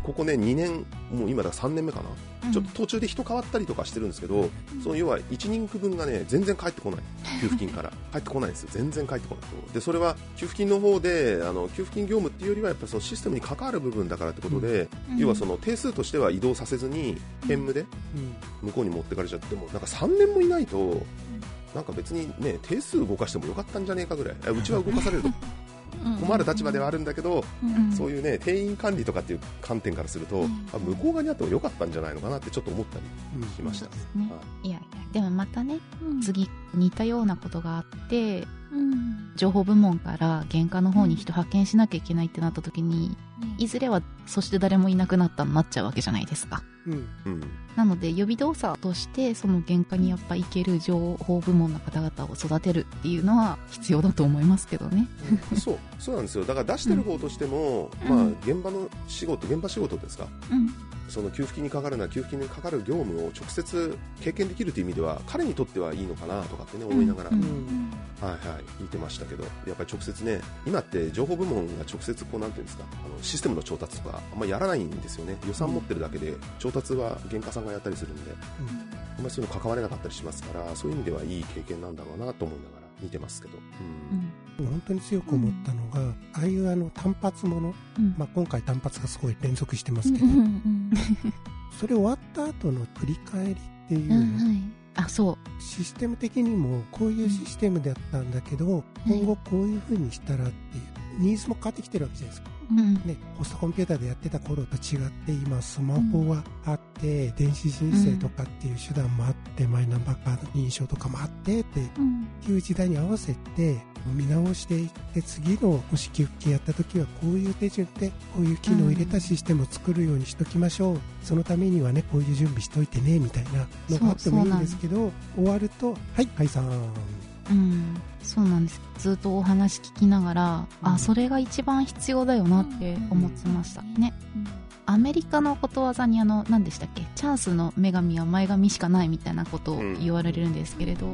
ここね2年もう今だ3年目かな、ちょっと途中で人変わったりとかしてるんですけど、その要は1人区分がね全然返ってこない。給付金から。返ってこないんですよ。全然返ってこないでそれは給付金の方であの給付金業務っていうよりはやっぱそのシステムに関わる部分だからってことで、うん。要はその定数としては移動させずに兼務でうん。向こうに持ってかれちゃってもなんか3年もいないとなんか別にね定数動かしてもよかったんじゃねえかぐらい。あうちは動かされると。困る立場ではあるんだけど、うん。そういうね定員管理とかっていう観点からすると、うん。あ向こう側にあってもよかったんじゃないのかなってちょっと思ったりうんしました、ね。はい。いやいやでもまたねうん。次似たようなことがあってうん情報部門から原価の方に人派遣しなきゃいけないってなった時にいずれはそして誰もいなくなったになっちゃうわけじゃないですか。うん。うん。なので予備動作としてその原価にやっぱいける情報部門の方々を育てるっていうのは必要だと思いますけどね。そうそうなんですよ。だから出してる方としても、うん。まあ現場の仕事現場仕事ですか？うんその給付金にかかるなら給付金にかかる業務を直接経験できるという意味では彼にとってはいいのかなとかってね思いながら、うん。はいはい。見てましたけどやっぱり直接ね今って情報部門が直接こうなんていうんですかあのシステムの調達とかあんまやらないんですよね。予算持ってるだけで調達は原価さんがやったりするんであんまりそういうの関われなかったりしますからそういう意味ではいい経験なんだろうなと思いながら見てますけど、うん。本当に強く思ったのが、ああいうあの単発もの、うん。まあ、今回単発がすごい連続してますけど、それ終わった後の振り返りっていうの、あそう。システム的にもこういうシステムだったんだけど、今後こういう風にしたらっていうニーズも変わってきてるわけじゃないですか。うん。ね、ホストコンピューターでやってた頃と違って今スマホがあって、電子申請とかっていう手段もあって、マイナンバーカード認証とかもあってっていう時代に合わせて見直していって次のもし給付金やった時はこういう手順でこういう機能を入れたシステムを作るようにしときましょう、そのためにはねこういう準備しといてねみたいなのがあってもいいんですけど終わるとはい解散うん、そうなんです。ずっとお話聞きながら、うん。あそれが一番必要だよなって思ってました。ね、アメリカのことわざにあの何でしたっけ？チャンスの女神は前髪しかないみたいなことを言われるんですけれど、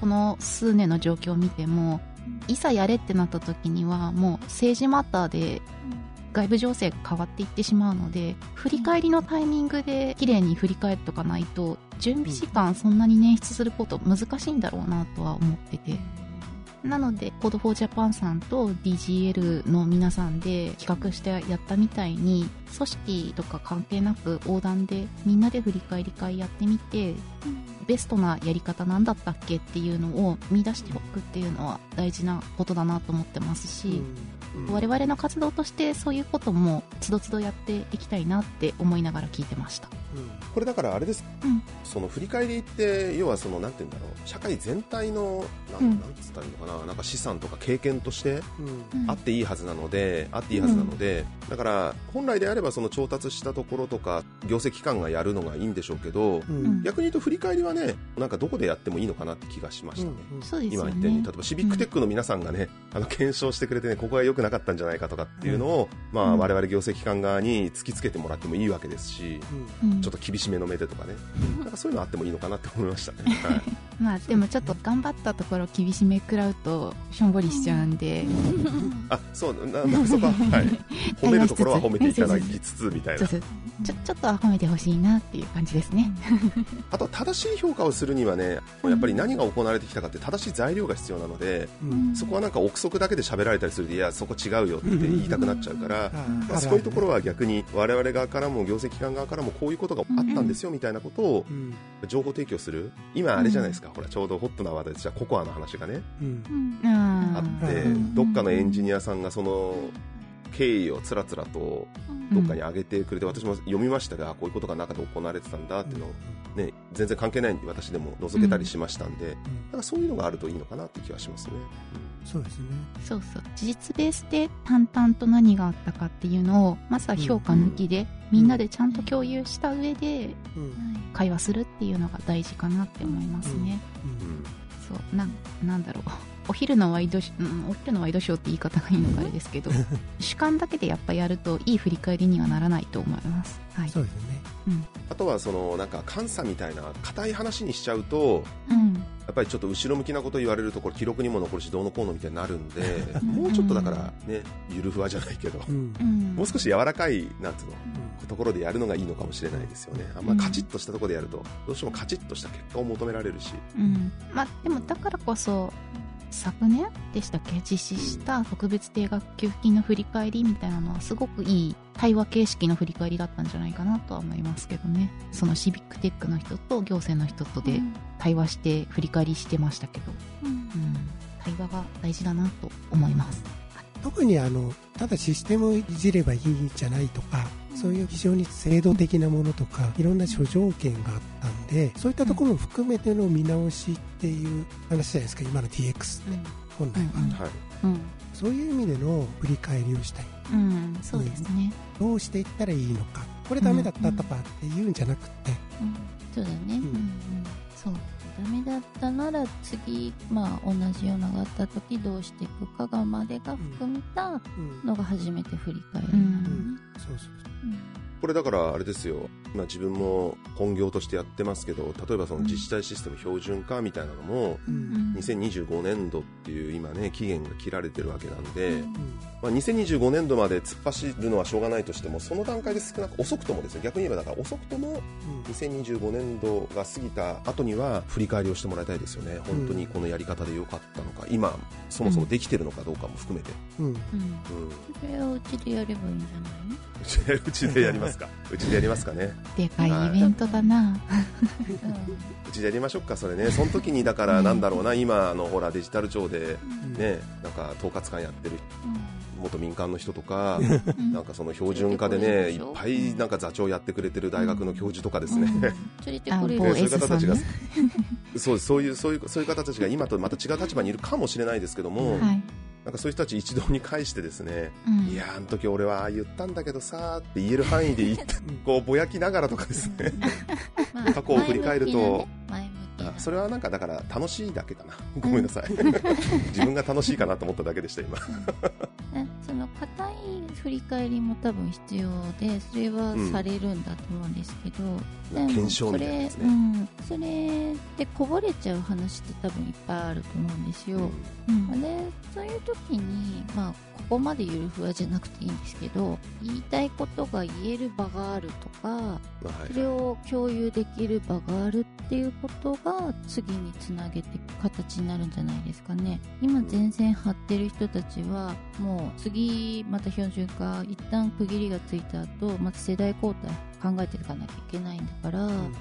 この数年の状況を見てもいざやれってなった時にはもう政治マターで外部情勢が変わっていってしまうので振り返りのタイミングで綺麗に振り返っとかないと準備時間そんなに捻出すること難しいんだろうなとは思ってて。なので Code for Japan さんと DGL の皆さんで企画してやったみたいに組織とか関係なく横断でみんなで振り返り会やってみてベストなやり方なんだったっけっていうのを見出しておくっていうのは大事なことだなと思ってますし、うん我々の活動としてそういうこともつどつどやっていきたいなって思いながら聞いてました。これだからあれです、うん。その振り返りって要はそのなんて言うんだろう社会全体のなん,、うん。なんつったらいいのかななんか資産とか経験としてうん。うん。あっていいはずなので、あっていいはずなので、だから本来であればその調達したところとか行政機関がやるのがいいんでしょうけど、うん。うん逆に言うと振り返りはねなんかどこでやってもいいのかなって気がしましたね。今言ったように例えばシビックテックの皆さんがね、あの検証してくれてねここが良くなかったんじゃないかとかっていうのを、まあ、うん。我々行政機関側に突きつけてもらってもいいわけですし、うん。ちょっと厳しめの目でとかね、なんかそういうのあってもいいのかなって思いましたね。はい。まあでもちょっと頑張ったところ厳しめ食らうとしょんぼりしちゃうんで、あそうななそこは、はい、褒めるところは褒めていただき つつみたいな。ちょっとちょちょっとは褒めてほしいなっていう感じですね。あとは正しい評価をするにはねやっぱり何が行われてきたかって正しい材料が必要なのでうん。そこはなんか憶測だけで喋られたりするといやそこ違うよって言いたくなっちゃうからあまあ、そういうところは逆に我々側からも行政機関側からもこういうことがあったんですよみたいなことをうん。情報提供する。今あれじゃないですか、ほらちょうどホットな話題でじゃココアの話がね。うん。ああってうん。どっかのエンジニアさんがその経緯をつらつらとどっかに上げてくれて私も読みましたがこういうことが中で行われてたんだっていうのを、ね、全然関係ないんで私でも覗けたりしましたんで、だからそういうのがあるといいのかなって気がしますね。そうですね。そうそう。事実ベースで淡々と何があったかっていうのをまずは評価抜きで、みんなでちゃんと共有した上でうん。会話するっていうのが大事かなって思いますね。うん。そう。なんなんだろうお昼のワイドショー、うん、お昼のワイドショーって言い方がいいのかあれですけど 主観だけでやっぱやるといい振り返りにはならないと思います。はい。そうですねあとはそのなんか監査みたいな硬い話にしちゃうとうん。やっぱりちょっと後ろ向きなこと言われるとこれ記録にも残るしどうのこうのみたいになるんでもうちょっとだからねゆるふわじゃないけどうんうん。もう少し柔らかいなんつうのところでやるのがいいのかもしれないですよねあんまカチッとしたところでやるとどうしてもカチッとした結果を求められるしうん。まあ、でもだからこそ、昨年でしたっけ？実施した特別定額給付金の振り返りみたいなのはすごくいい対話形式の振り返りだったんじゃないかなとは思いますけどね。そのシビックテックの人と行政の人とで対話して振り返りしてましたけど、うん。対話が大事だなと思います。特にあのただシステムをいじればいいんじゃないとかそういう非常に制度的なものとかいろんな諸条件があったんでそういったところも含めての見直しっていう話じゃないですか今の DX って本来は、うん。はい。うん。そういう意味での振り返りをしたい。うん。そうですね。どうしていったらいいのか。これダメだったとかっていうんじゃなくて、そうだね、うん。うんそう。ダメだったなら次まあ同じようなのがあった時どうしていくかがまでが含めたうん。のが初めて振り返る、うんうん。そうそうう。んこれだからあれですよ、今自分も本業としてやってますけど、例えばその自治体システム標準化みたいなのも、うん2025年度っていう今ね、期限が切られてるわけなんで、うんまあ、2025年度まで突っ走るのはしょうがないとしても、その段階で少なく、遅くともですね、逆に言えばだから遅くとも2025年度が過ぎた後には振り返りをしてもらいたいですよね。本当にこのやり方で良かったのか、今、そもそもできてるのかどうかも含めて。うんうんうんうん。それをうちでやればいいんじゃない？のうちでうちでやりますか。うちでやりますかね。でかいイベントだな、うちでやりましょうか、それね。その時に、だから、なんだろうな、今、あの、ほら、デジタル庁で、ね、なんか、統括官やってる元民間の人とか、うん。なんかその標準化でね、いっぱいなんか座長やってくれてる大学の教授とかですね、そういう方たちがさんね、そうそういうそういうそういう方たちが今とまた違う立場にいるかもしれないですけども、うんはいなんかそういう人たち一堂に会してですね、うん。いやーあの時俺は言ったんだけどさーって言える範囲で言ってこうぼやきながらとかですね、まあ過去を振り返ると。ねあそれはなんかだから楽しいだけかな、ごめんなさい、自分が楽しいかなと思っただけでした今。ねその硬い振り返りも多分必要でそれはされるんだと思うんですけど、でも検証それね。うん、それでこぼれちゃう話って多分いっぱいあると思うんですよ、うん。でそういう時に、まあ、ここまでゆるふわじゃなくていいんですけど言いたいことが言える場があるとかそれを共有できる場があるっていうことが次につなげていく形になるんじゃないですかね。今前線張ってる人たちはもう次また標準化一旦区切りがついた後また世代交代考えていかなきゃいけないんだから、うん。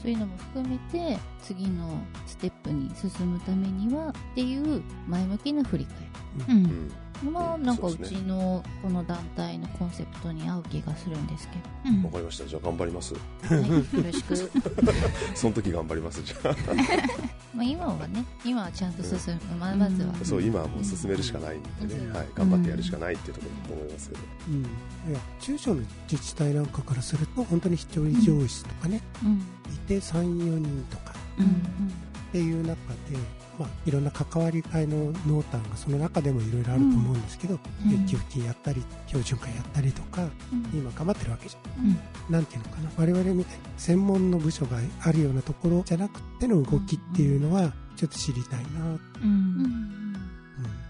そういうのも含めて次のステップに進むためにはっていう前向きな振り返うん。うん。りまあうんなんかうちのこの団体のコンセプトに合う気がするんですけうん。わかりました。じゃあ頑張ります。ど、はい、よろしく。その時頑張りますじゃあ。まあ今はね今はちゃんと進む、まあまずは、うん。そう今はもう進めるしかないんでね、うん。はい、頑張ってやるしかないっていうところだと思いますけど、うん。いや中小の自治体なんかからすると本当に一人上司とかね、うん。いて34人とか。うん。っていう中で、まあ、いろんな関わり会の濃淡がその中でもいろいろあると思うんですけど、うん。で給付金やったり標準化やったりとかうん。今頑張ってるわけじゃん。うん。なんていうのかな。我々みたいに専門の部署があるようなところじゃなくての動きっていうのはちょっと知りたいな、うん、ううん。ん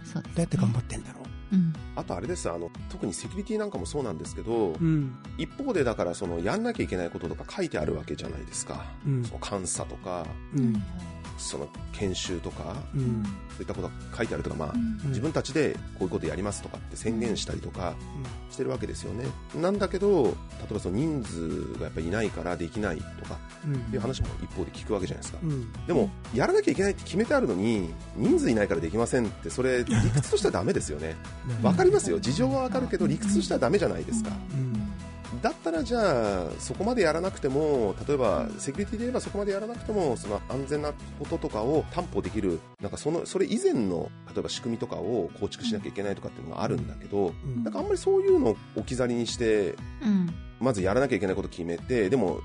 そうです、ね、どうやって頑張ってんだろう。ん。あとあれです。あの特にセキュリティなんかもそうなんですけど、う、うん。一方でだからそのやんなきゃいけないこととか書いてあるわけじゃないですか、うん。その監査とか。うんその研修とかううん。んそういったことが書いてあるとか、まあうん。自分たちでこういうことやりますとかって宣言したりとかしてるわけですよね。なんだけど例えばその人数がやっぱりいないからできないとかうん。っていう話も一方で聞くわけじゃないですか、うん。でも、やらなきゃいけないって決めてあるのに、人数いないからできませんって、それ、理屈としてはダメですよね。うん。わかりますよ。事情はわかるけど、理屈としてはダメじゃないですか。うんだったらじゃあ、そこまでやらなくても、例えば、セキュリティで言えばそこまでやらなくても、その安全なこととかを担保できる、なんかその、それ以前の、例えば仕組みとかを構築しなきゃいけないとかっていうのがあるんだけど、うん。なんかあんまりそういうのを置き去りにして、うん。まずやらなきゃいけないこと決めて、でも、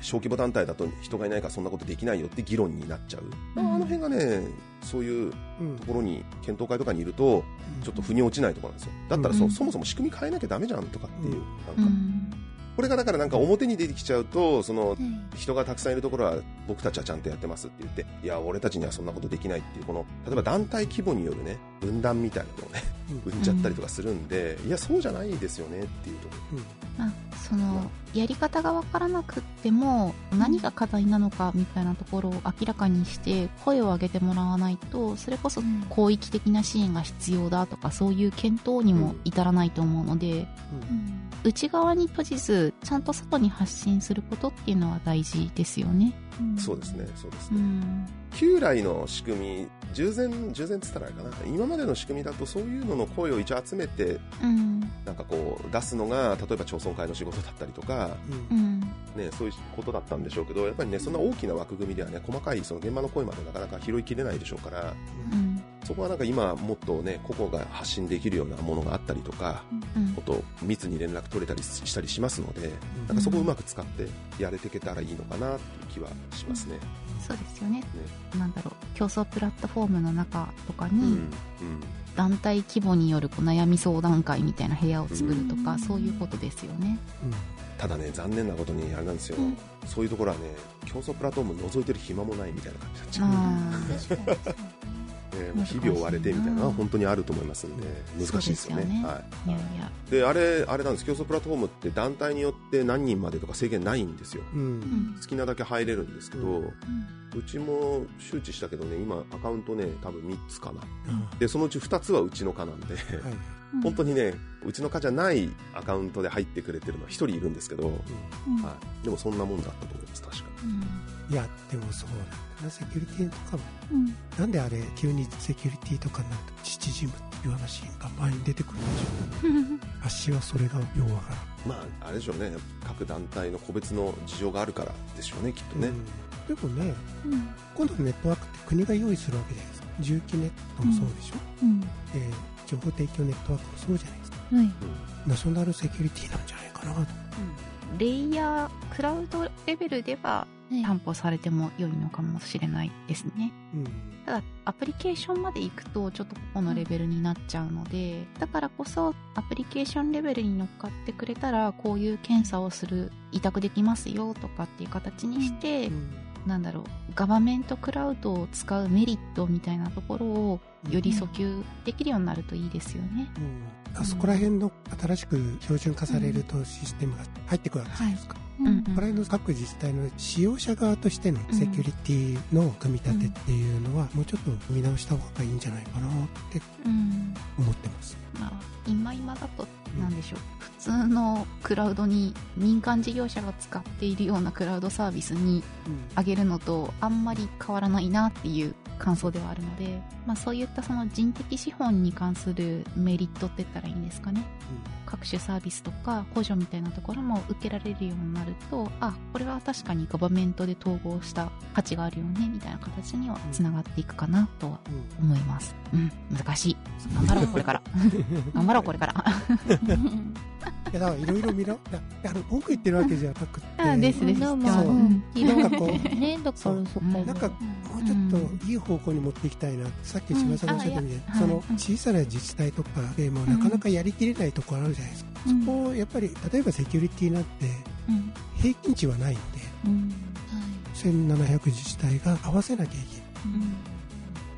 小規模団体だと人がいないからそんなことできないよって議論になっちゃう。あの辺がね、そういううんところに、検討会とかにいると、ちょっと腑に落ちないところなんですよ。だったらそ,、うんそもそも仕組み変えなきゃダメじゃんとかっていう。うんなんかうんこれがだからなんか表に出てきちゃうと、その、はい人がたくさんいるところは僕たちはちゃんとやってますって言って、いや、俺たちにはそんなことできないっていう、この、例えば団体規模によるね、分断みたいなのをね、うん生んじゃったりとかするんで、いや、そうじゃないですよねっていうところ。まあ、そのやり方が分からなくっても何が課題なのかみたいなところを明らかにして声を上げてもらわないとそれこそうん。広域的な支援が必要だとかそういう検討にも至らないと思うのでうん。内側に閉じずちゃんと外に発信することっていうのは大事ですよね。そうですね、そうですうね。ん。旧来の仕組み、従前、従前っつったらあれかな、今までの仕組みだとそういうのの声を一応集めて、うん。なんかこう、出すのが、例えば町村会の仕事だったりとか、うん。うん。ね、そういうことだったんでしょうけど、やっぱりね、そんな大きな枠組みではね、細かいその現場の声までなかなか拾いきれないでしょうから、うんそこはなんか今、もっとね、個々が発信できるようなものがあったりとか、うん。もっと密に連絡取れたりしたりしますので、なんかそこをうまく使ってやれていけたらいいのかなっていう気はしますね。そうですよね。なんだろう競争プラットフォームの中とかに、うん。うん。団体規模によるこう悩み相談会みたいな部屋を作るとか、うん。そういうことですよね。うん。ただね残念なことにあれなんですよ、うん、そういうところはね競争プラットフォーム覗いてる暇もないみたいな感じになっちゃうえう日々追われてみたいなのは本当にあると思いますんで難しいですよね。よね。はい、いやいや。であれあれなんです。競争プラットフォームって団体によって何人までとか制限ないんですよ、うん、好きなだけ入れるんですけど、うん、うちも周知したけどね今アカウントね多分3つかな、うん、でそのうち2つはうちの課なんで、はい、本当にねうちの課じゃないアカウントで入ってくれてるのは1人いるんですけど、はい、でもそんなもんだったと思います確かに、いやでもそうなんだなセキュリティとかも、うん、なんであれ急にセキュリティとかになると父ジムっていう話が前に出てくるんでしょうあっしはそれがようわから。んまああれでしょうね。各団体の個別の事情があるからでしょうねきっとね、うん、でもね、うん、今度のネットワークって国が用意するわけじゃないですか。重機ネットもそうでしょ、うん。えー、情報提供ネットワークもそうじゃないですか、はい、ナショナルセキュリティなんじゃないかなと、レイヤークラウドレベルでは担保されても良いのかもしれないですね。うん、ただ、アプリケーションまで行くと、ちょっとここのレベルになっちゃうので、だからこそ、アプリケーションレベルに乗っかってくれたら、こういう検査をする、委託できますよとかっていう形にして、うん、なんだろう、ガバメントクラウドを使うメリットみたいなところを、より訴求できるようになるといいですよね。うん、あそこら辺の新しく標準化されるとシステムが入ってくるわけじゃないですか。はい。ここら辺の各自治体の使用者側としてのセキュリティの組み立てっていうのは、もうちょっと見直した方がいいんじゃないかなって思ってます。まあ、今今だと何でしょう、普通のクラウドに民間事業者が使っているようなクラウドサービスに上げるのとあんまり変わらないなっていう感想ではあるので、まあ、そういったその人的資本に関するメリットって言ったらいいんですかね、うん、各種サービスとか補助みたいなところも受けられるようになるとあこれは確かにガバメントで統合した価値があるよねみたいな形にはつながっていくかなとは思います、うん、うん、難しい。頑張ろうこれから。頑張ろうこれから いやだからいろいろ見ろ。いやあの文句言ってるわけじゃなくて。あですです。そう、なんかこうねだからそこなんかもうちょっといい方向に持っていきたいな。さっき千葉さんがおっしゃったみたいに、その小さな自治体とかでもなかなかやりきれないところあるじゃないですか、そこをやっぱり例えばセキュリティなんて平均値はないんで、うん。1700自治体が合わせなきゃいけない、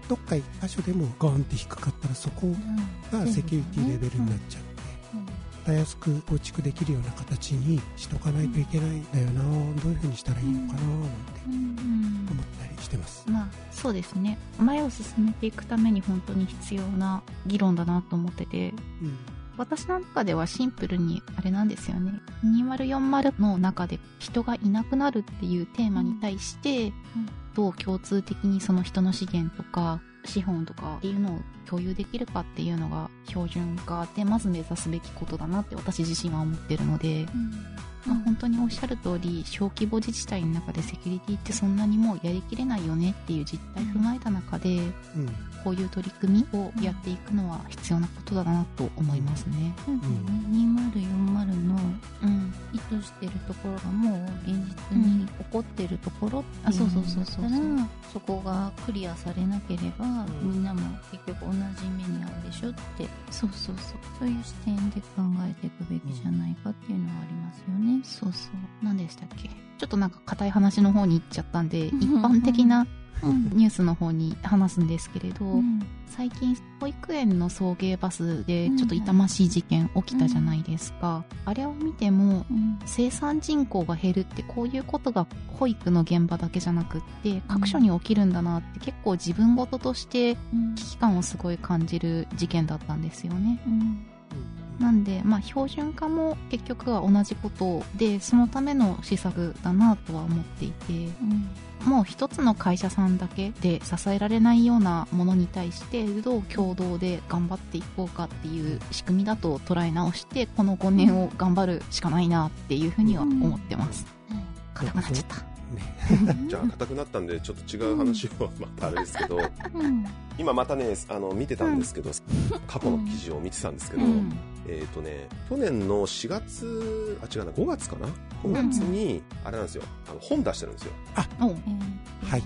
どっか一箇所でもゴンって低かったらそこがセキュリティレベルになっちゃうたやすく構築できるような形にしとかないといけないんだよな、どういうふうにしたらいいのかななんて思ったりしてます、まあそうですね。前を進めていくために本当に必要な議論だなと思ってて、うん、私の中ではシンプルにあれなんですよね。2040の中で人がいなくなるっていうテーマに対して、うん、どう共通的にその人の資源とか資本とかっていうのを共有できるかっていうのが標準化でまず目指すべきことだなって私自身は思ってるので、うん。まあ、本当におっしゃる通り小規模自治体の中でセキュリティってそんなにもうやりきれないよねっていう実態踏まえた中で、うん、こういう取り組みをやっていくのは必要なことだなと思いますね。うん、2040の、うん、意図してるところがもう現実に起こってるところっていうのだったらそこがクリアされなければ、みんなも結局同じ目に遭うでしょってそうそうそう。そういう視点で考えていくべきじゃないかっていうのはありますよね。そうそう。何でしたっけ。ちょっとなんか硬い話の方に行っちゃったんで、一般的なニュースの方に話すんですけれど、うん、最近保育園の送迎バスでちょっと痛ましい事件起きたじゃないですか、うん、あれを見ても、うん、生産人口が減るってこういうことが保育の現場だけじゃなくって各所に起きるんだなって結構自分事として危機感をすごい感じる事件だったんですよね。なんで、まあ、標準化も結局は同じことでそのための施策だなとは思っていて、うん、もう一つの会社さんだけで支えられないようなものに対してどう共同で頑張っていこうかっていう仕組みだと捉え直してこの5年を頑張るしかないなっていうふうには思ってます。硬、くなっちゃった。じゃあ硬くなったんでちょっと違う話をまたあれですけど、うん、今またねあの見てたんですけど、うん、過去の記事を見てたんですけど、うん、えっ、ー、とね去年の4月あ違うな5月かな？5月に、あれなんですよ。あの本出してるんですよ。あ、はい。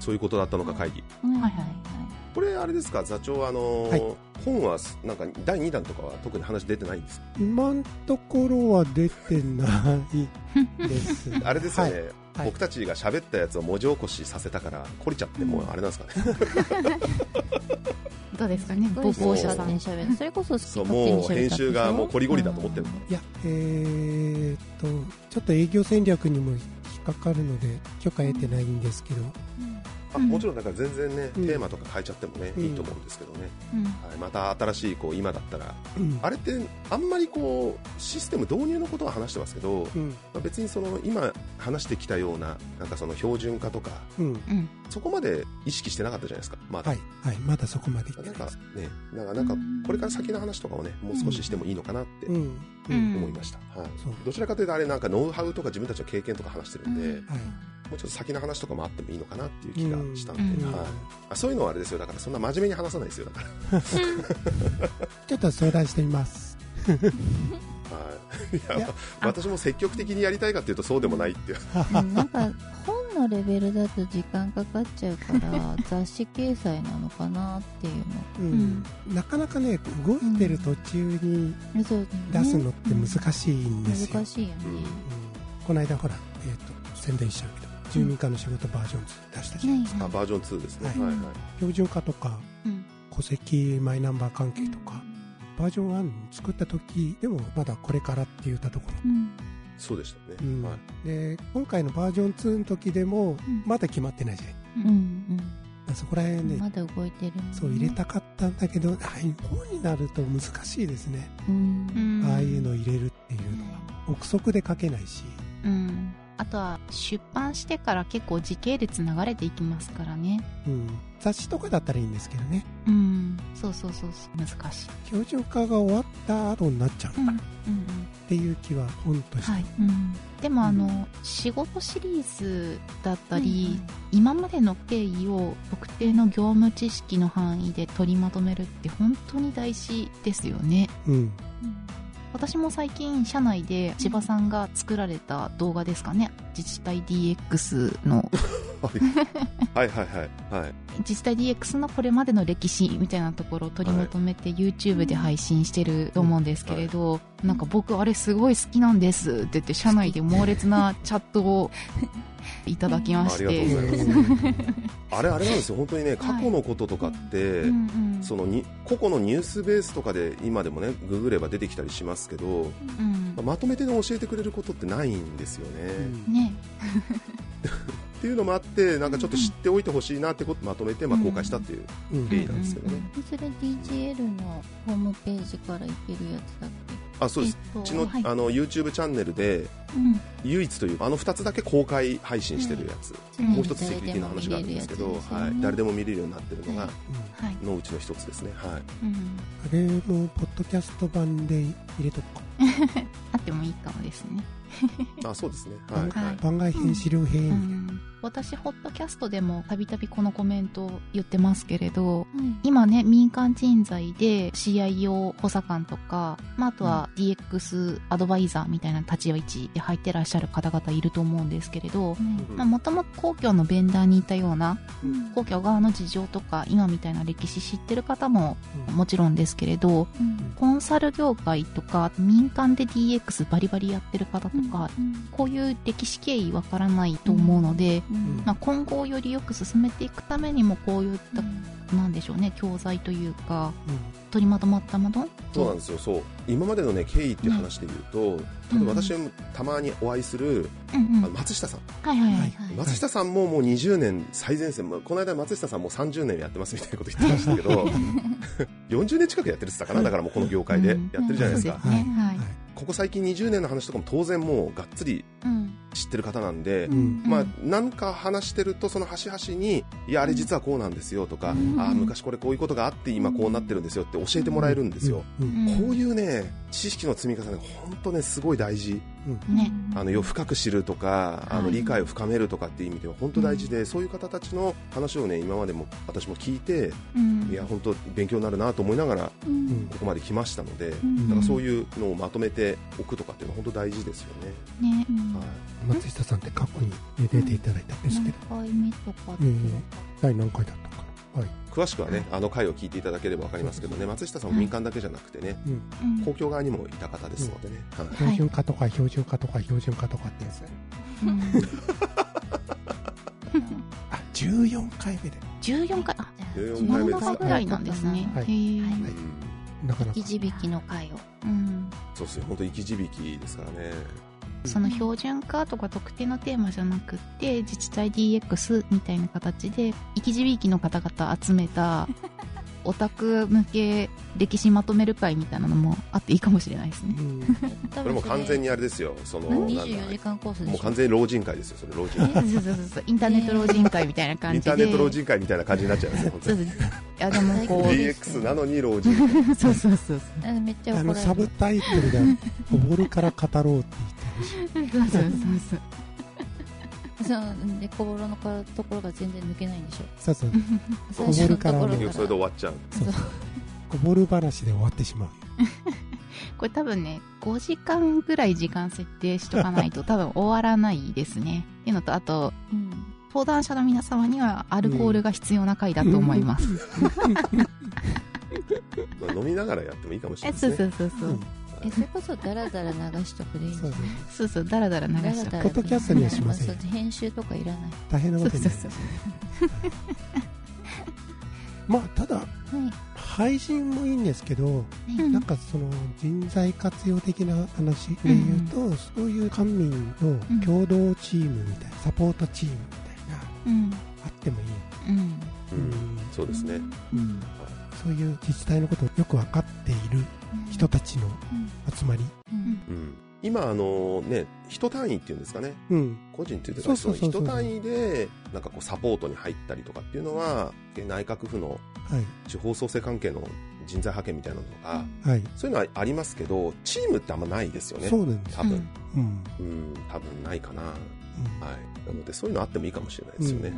そういうことだったのか会議、はいはいはい。これあれですか座長あの、はい、本はなんか第2弾とかは特に話出てないんです今のところは出てないです、ね、あれですよね、はいはい。僕たちが喋ったやつを文字起こしさせたから懲りちゃってもうあれなんですかね、どうですかね？母校者勝さん手に喋る。それこそそうもう編集がもうこりごりだと思ってる。いやえー、っとちょっと営業戦略にも引っかかるので許可得てないんですけど、あもちろんだから全然ね、うん。テーマとか変えちゃってもね、うん。いいと思うんですけどね、うん。はい、また新しいこう今だったらうん。あれってあんまりこうシステム導入のことは話してますけど、うん。まあ、別にその今話してきたようななんかその標準化とかそこまで意識してなかったじゃないですか、まだ。はい。はい。まだそこまでいってなんかねなんかなんかこれから先の話とかをねもう少ししてもいいのかなって思いました、はい。そう。どちらかというとあれなんかノウハウとか自分たちの経験とか話してるんで、うん。はい。もうちょっと先の話とかもあってもいいのかなっていう気がしたんで、うん。はい、あそういうのはあれですよ。だからそんな真面目に話さないですよ。だから、ちょっと相談してみます。はい、いやいや私も積極的にやりたいかっていうとそうでもないっていう。うん。なんか本 のレベルだと時間かかっちゃうから 雑誌掲載なのかなっていううん。なかなかね動いてる途中に出すのって難しいんですよ、難しいよね、うん。この間ほら、えー、と宣伝しちゃうけど住民化の仕事バージョン2出したじゃないですか、あバージョン2ですね、はい。はいはい。標準化とかうん。戸籍マイナンバー関係とかバージョン1作った時でもまだこれからって言ったところ、うんそうでしたね、うん。はい、で今回のバージョン2の時でもうん。まだ決まってないじゃない。うんうん。そこら辺ね、まだ動いてるのね。そう入れたかったんだけど、はい、本になると難しいですね、うん。うんああいうの入れるっていうのは。憶測で書けないし、うんあとは出版してから結構時系列流れていきますからね。うん、雑誌とかだったらいいんですけどね。うん。そうそうそうそう。難しい。標準化が終わった後になっちゃうのかな。っうんていう気は本として、はい、うん、でもあの、仕事シリーズだったり、今までの経緯を特定の業務知識の範囲で取りまとめるって本当に大事ですよね。うん私も最近社内で千葉さんが作られた動画ですかね。自治体 DX の。はい。はいはいはい自治体 DX のこれまでの歴史みたいなところを取りまとめて YouTube で配信してると思うんですけれど、なんか僕あれすごい好きなんですって言って社内で猛烈なチャットをいただきましありてがとうございます。あれあれなんですよ。本当にね過去のこととかって、うんうんそのに個々のニュースベースとかで今でもねググれば出てきたりしますけど、うん。まあまとめて、ね、教えてくれることってないんですよね、うんね。っていうのもあってなんかちょっと知っておいてほしいなってことまとめてまあ公開したっていううん。経緯なんですけどね、それ DGL のホームページからいけるやつだっあそうです、えっとうちの,、はい。あの YouTube チャンネルでけうん。唯一というあの2つだけ公開配信してるやつ、うん。もう一つセキュリティの話があるんですけどはい、誰でもも見れるようになってるのが、はい、のうちの一つですね、はい、うん、あれもポッドキャスト版で入れとくか、あってもいいかもですね あそうですね、はいはい。はい。番外編資料編、うん。私、ホットキャストでもたびたびこのコメントを言ってますけれど、はい。今ね、民間人材で CIO 補佐官とか、まあ、あとは DX アドバイザーみたいな立ち位置で入ってらっしゃる方々いると思うんですけれど、もともと公共のベンダーにいたような、うん。公共側の事情とか、今みたいな歴史知ってる方ももちろんですけれど、うん。コンサル業界とか、民間で DX バリバリやってる方とか、うんこういう歴史経緯わからないと思うので、うん。まあ、今後をよりよく進めていくためにもこういった、なんでしょうね教材というか取りまとまったもの？そうなんですよ。そう。今までのね経緯っていう話で言うと、例えば私もたまにお会いする、うんうん。松下さん。はいはいはい、はい。松下さんももう20年最前線、まあこの間松下さんも30年やってますみたいなこと言ってましたけど 40年近くやってるって言ってたかなだからもうこの業界でやってるじゃないですか、そうですね。はいここ最近20年の話とかも当然もうがっつり知ってる方なんで、うん。まあ、なんか話してるとその端々にいやあれ実はこうなんですよとか、うん。ああ昔これこういうことがあって今こうなってるんですよって教えてもらえるんですよ、うん。うん。こういうね知識の積み重ね本当ねすごい大事。うん。ね。あのよ深く知るとかあのはい理解を深めるとかっていう意味では本当大事で、そういう方たちの話をね今までも私も聞いてうん。いや本当勉強になるなと思いながらうん。ここまで来ましたので、ん。だからそういうのをまとめておくとかっていうのは本当大事ですよね。ね。はい松下さんって過去にね出ていただいたんですけど、何回目とかえー第何回だったかはい。詳しくはね、あの回を聞いていただければ分かりますけどね、松下さんも民間だけじゃなくてね、公共側にもいた方ですのでね、はい標準化とか標準化とか標準化とかってやつうん。あ14回目で。14回あ14回目ですか7ぐらいなんですね、はい。なかなか。生き字引きの回を。うん。そうですね、本当生き字引ですからね。その標準化とか特定のテーマじゃなくって自治体 DX みたいな形で生き字引の方々集めたオタク向け歴史まとめる会みたいなのもあっていいかもしれないですね。うん。これも完全にあれですよ、その、なんだ24時間コースもう完全に老人会ですよ、それ老人。会。そうそうそう。そうインターネット老人会みたいな感インじでターネット老人会みたいな感じになっちゃいますね、本当に。そうですいやでもこう DX なのに老人会。そうそうそうあめっちゃあのサブタイトルで「おぼるから語ろう」って言ってるし。そうそうそうそうそうで小幌のところが全然抜けないんでしょそうそう。最初のところ結局それで終わっちゃう。そうそう。こぼる話で終わってしまう。これ多分ね5時間ぐらい時間設定しとかないと 多分終わらないですね。っていうのとあとうん。登壇者の皆様にはアルコールが必要な回だと思います、まあ飲みながらやってもいいかもしれえそうないですね。そうそうそう、うんえそれこそダラダラ流しとくでいいんじゃない？そうそうそうそうだらだら流ダしとく。ラダラポッドキャストにはしません。編集とかいらない。大変なことになまあただはい。配信もいいんですけどうん。なんかその人材活用的な話で言うと、そういう官民の共同チームみたいな、サポートチームみたいなうん。あってもいい、うん。うん、そうですね。うん。そういう自治体のことをよく分かっている人たちの集まり、うん。うん。今、あのね、人単位っていうんですかね、うん。個人っていうか、そのそうそうそう。人単位で、なんかこう、サポートに入ったりとかっていうのは、内閣府のはい。地方創生関係の人材派遣みたいなのとか、はい、そういうのはありますけど、チームってあんまないですよね。そうなんです。多分、うん。うん、多分ないかな。はうん。い。なので、そういうのあってもいいかもしれないですよね。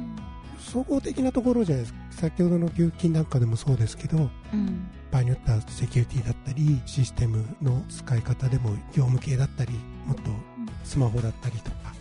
総合的なところじゃないですか。先ほどの給金なんかでもそうですけどうん。場合によってはセキュリティだったりシステムの使い方でも業務系だったりもっとスマホだったりとか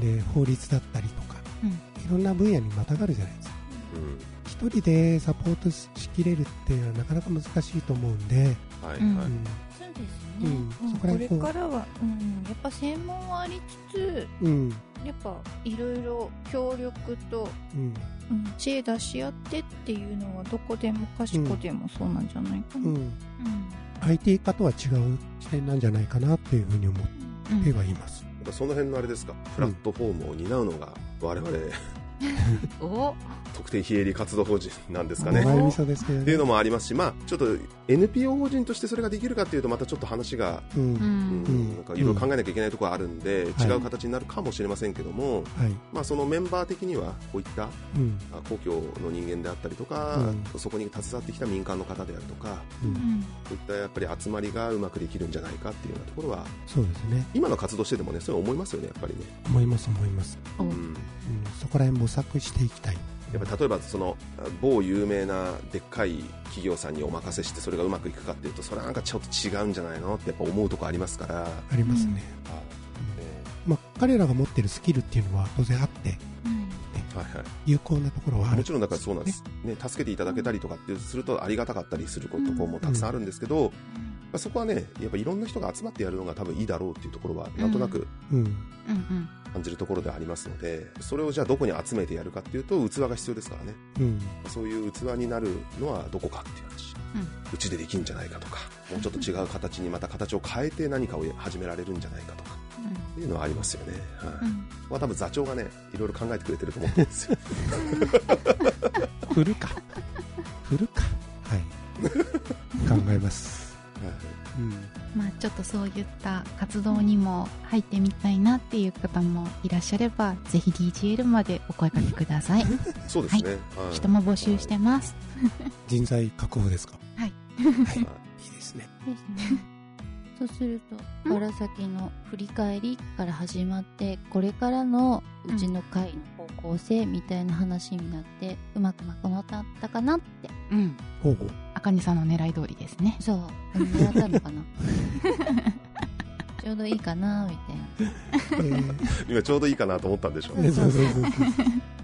で法律だったりとかうん。いろんな分野にまたがるじゃないですか。うん。一人でサポートしきれるっていうのはなかなか難しいと思うんで、はい、うん。はい。うん。そうですね、うん。うん。そこれからは、うん、やっぱ専門はありつつうん。やっぱいろいろ協力と、うん。うん、知恵出し合ってっていうのはどこでもかしこでもそうなんじゃないかな、うん。IT 化とは違う視点なんじゃないかなっていうふうに思ってはいます、やっぱその辺のあれですか、プラットフォームを担うのが、我々、お特定非営利活動法人なんですかおね。前味噌ですけどね。っていうのもありますし、まあ、ちょっと NPO 法人としてそれができるかっていうと、またちょっと話が、うん。ううんん。なんかいろいろ考えなきゃいけないところがあるんで、はい違う形になるかもしれませんけども、はい。まあ、そのメンバー的には、こういったうん。あ公共の人間であったりとか、うそこに携わってきた民間の方であるとか、ううん。んそういったやっぱり集まりがうまくできるんじゃないかっていうようなところは、そうですね。今の活動しててもね、そういうの思いますよね、やっぱりね。思います思います、おうん。うん、そこら辺模索していきたいやっぱり例えばその某有名なでっかい企業さんにお任せしてそれがうまくいくかっていうとそれはなんかちょっと違うんじゃないのってやっぱ思うとこありますから、ありますね、はいまあ、彼らが持ってるスキルっていうのは当然あってはいはい。有効なところはあるもちろんだからそうなんです、ね、助けていただけたりとかってするとありがたかったりすることもたくさんあるんですけど、まあそこはねやっぱいろんな人が集まってやるのが多分いいだろうっていうところはなんとなく感じるところではありますのでそれをじゃあどこに集めてやるかっていうと器が必要ですからね。うん。そういう器になるのはどこかっていう話。うちでできるんじゃないかとかもうちょっと違う形にまた形を変えて何かを始められるんじゃないかとかっていうのはありますよね、はい。うん。まあ、多分座長がねいろいろ考えてくれてると思うんですよ。振るか。振るか。はい。考えます、うん、まあちょっとそういった活動にも入ってみたいなっていう方もいらっしゃればぜひ DGL までお声かけください。そうですね、はい。人も募集してます。人材確保ですか？はい。はい、いいですね。ですねそうするとから先の振り返りから始まってこれからのうちの会の方向性みたいな話になってうまくまとまったかなって。うん。ほうほうあかねさんの狙い通りですね。そう。狙ったのかな？ちょうどいいかなみたいな。えー。今ちょうどいいかなと思ったんでしょうね。そうそうそうそう。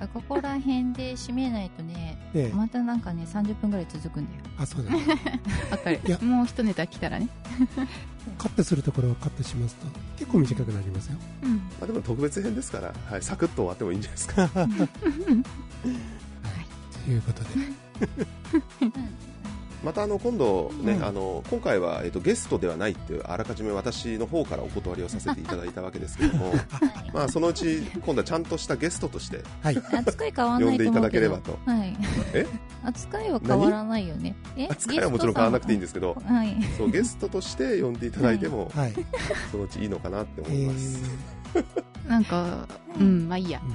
あここら辺で締めないとねねまたなんかね30分ぐらい続くんだよ。あそうだね。わかる。いや。もう一ネタ来たらね。カットするところをカットしますと結構短くなりますよ。うん。まあ、でも特別編ですから、はい、サクッと終わってもいいんじゃないですか。ということで またあの今度ね、うん。あの今回は、えっと、ゲストではないっていうあらかじめ私の方からお断りをさせていただいたわけですけども はい。まあそのうち今度はちゃんとしたゲストとしてはい扱い変わらない呼んでいただければと。はい。え？扱いは変わらないよね。え？扱いはもちろん変わらなくていいんですけど。ゲストさんは？はいそうゲストとして呼んでいただいても、はい。そのうちいいのかなってえ思います、なんかうん。まあいいや。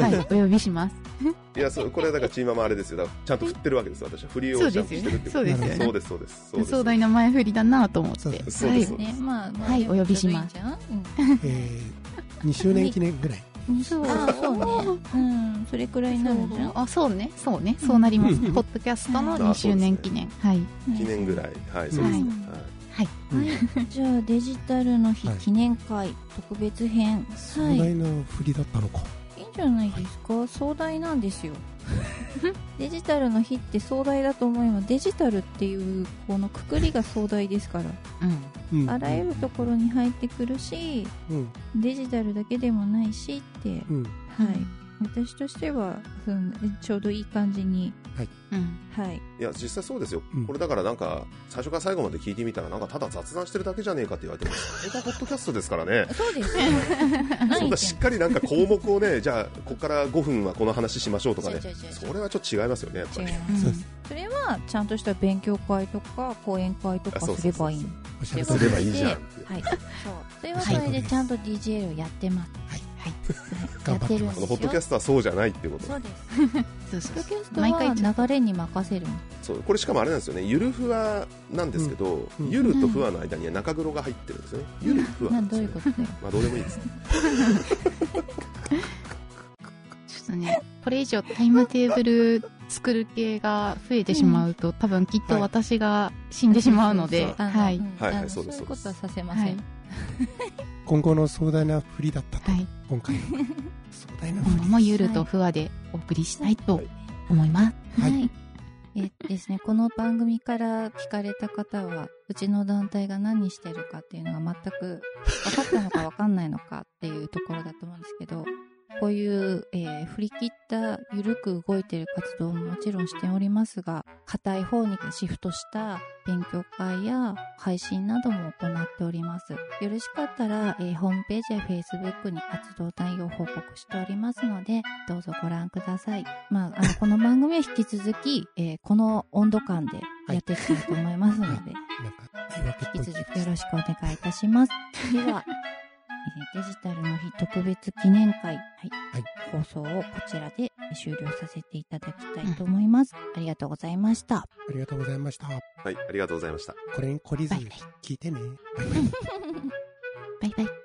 はいお呼びします。いやそうこれはだからチーママあれですよ。ちゃんと振ってるわけです私は振りをちゃんとしてるってこと。そうですよね。そうですそうです。そうです壮大な前振りだなと思って。そうそうです。はい。そうねまあまあはいお呼びします。えー、2周年記念ぐらい。そう。そうね。うんそれくらいになるじゃん？あそうね。そうね。そうなります。うん。ポッドキャストのあ2周年記念。はい。記念ぐらい。はいそうです。ね、はいはい。はい、じゃあデジタルの日はい。記念会特別編。壮はい。大な振りだったのか、いいんじゃないですか？壮大なんですよ。デジタルの日って壮大だと思いますデジタルっていうこのくくりが壮大ですから。うん。うん、あらゆるところに入ってくるしうん。デジタルだけでもないしって。うん。はい私としてはうんちょうどいい感じにうん。はい。いや実際そうですよ、うん。これだからなんか最初から最後まで聞いてみたらなんかただ雑談してるだけじゃねえかって言われてもそれがポッドキャストですからね。そうです。よ そんなしっかりなんか項目をねじゃあここから5分はこの話しましょうとかね。それはちょっと違いますよねやっぱり。それはちゃんとした勉強会とか講演会とかすればいいすればいいじゃんはい。そう。それはそれでちゃんと DJL をやってます。はいはい。頑張ってます。このポッドキャストはそうじゃないっていうこと。そうです。そうそうポッドキャスト流れに任せるのそうこれしかもあれなんですよね。ゆるふわなんですけど、ゆるとふわの間には中黒が入ってるんですよね。ゆるふわ。ねどういうこと まあどうでもいいです。ね ちょっとねこれ以上タイムテーブル作る系が増えてしまうと、多分きっと私が死んでしまうので、はい、うんはいそうです。そういうことはさせません、はい今後の壮大な振りだったと、はい、今回の。壮大な今振り後もゆるとふわでお送りしたいと思います。はい。はい。えですね、この番組から聞かれた方は、うちの団体が何してるかっていうのが全く分かったのか分かんないのかっていうところだと思うんですけど、こういう、えー振り切ったゆるく動いてる活動ももちろんしておりますが、硬い方にシフトした勉強会や配信なども行っております。よろしかったら、えーホームページや Facebook に活動内容を報告しておりますので、どうぞご覧ください。まあ、あの、この番組は引き続き、えーこの温度感でやっていきたいと思いますので、なんか言い引き続きよろしくお願いいたします。では、えーデジタルの日特別記念会、はい。はい。放送をこちらで終了させていただきたいと思います。ありがとうございました。ありがとうございました。はいありがとうございました。これに懲りずバイバイ。聞いてね。バイバイ。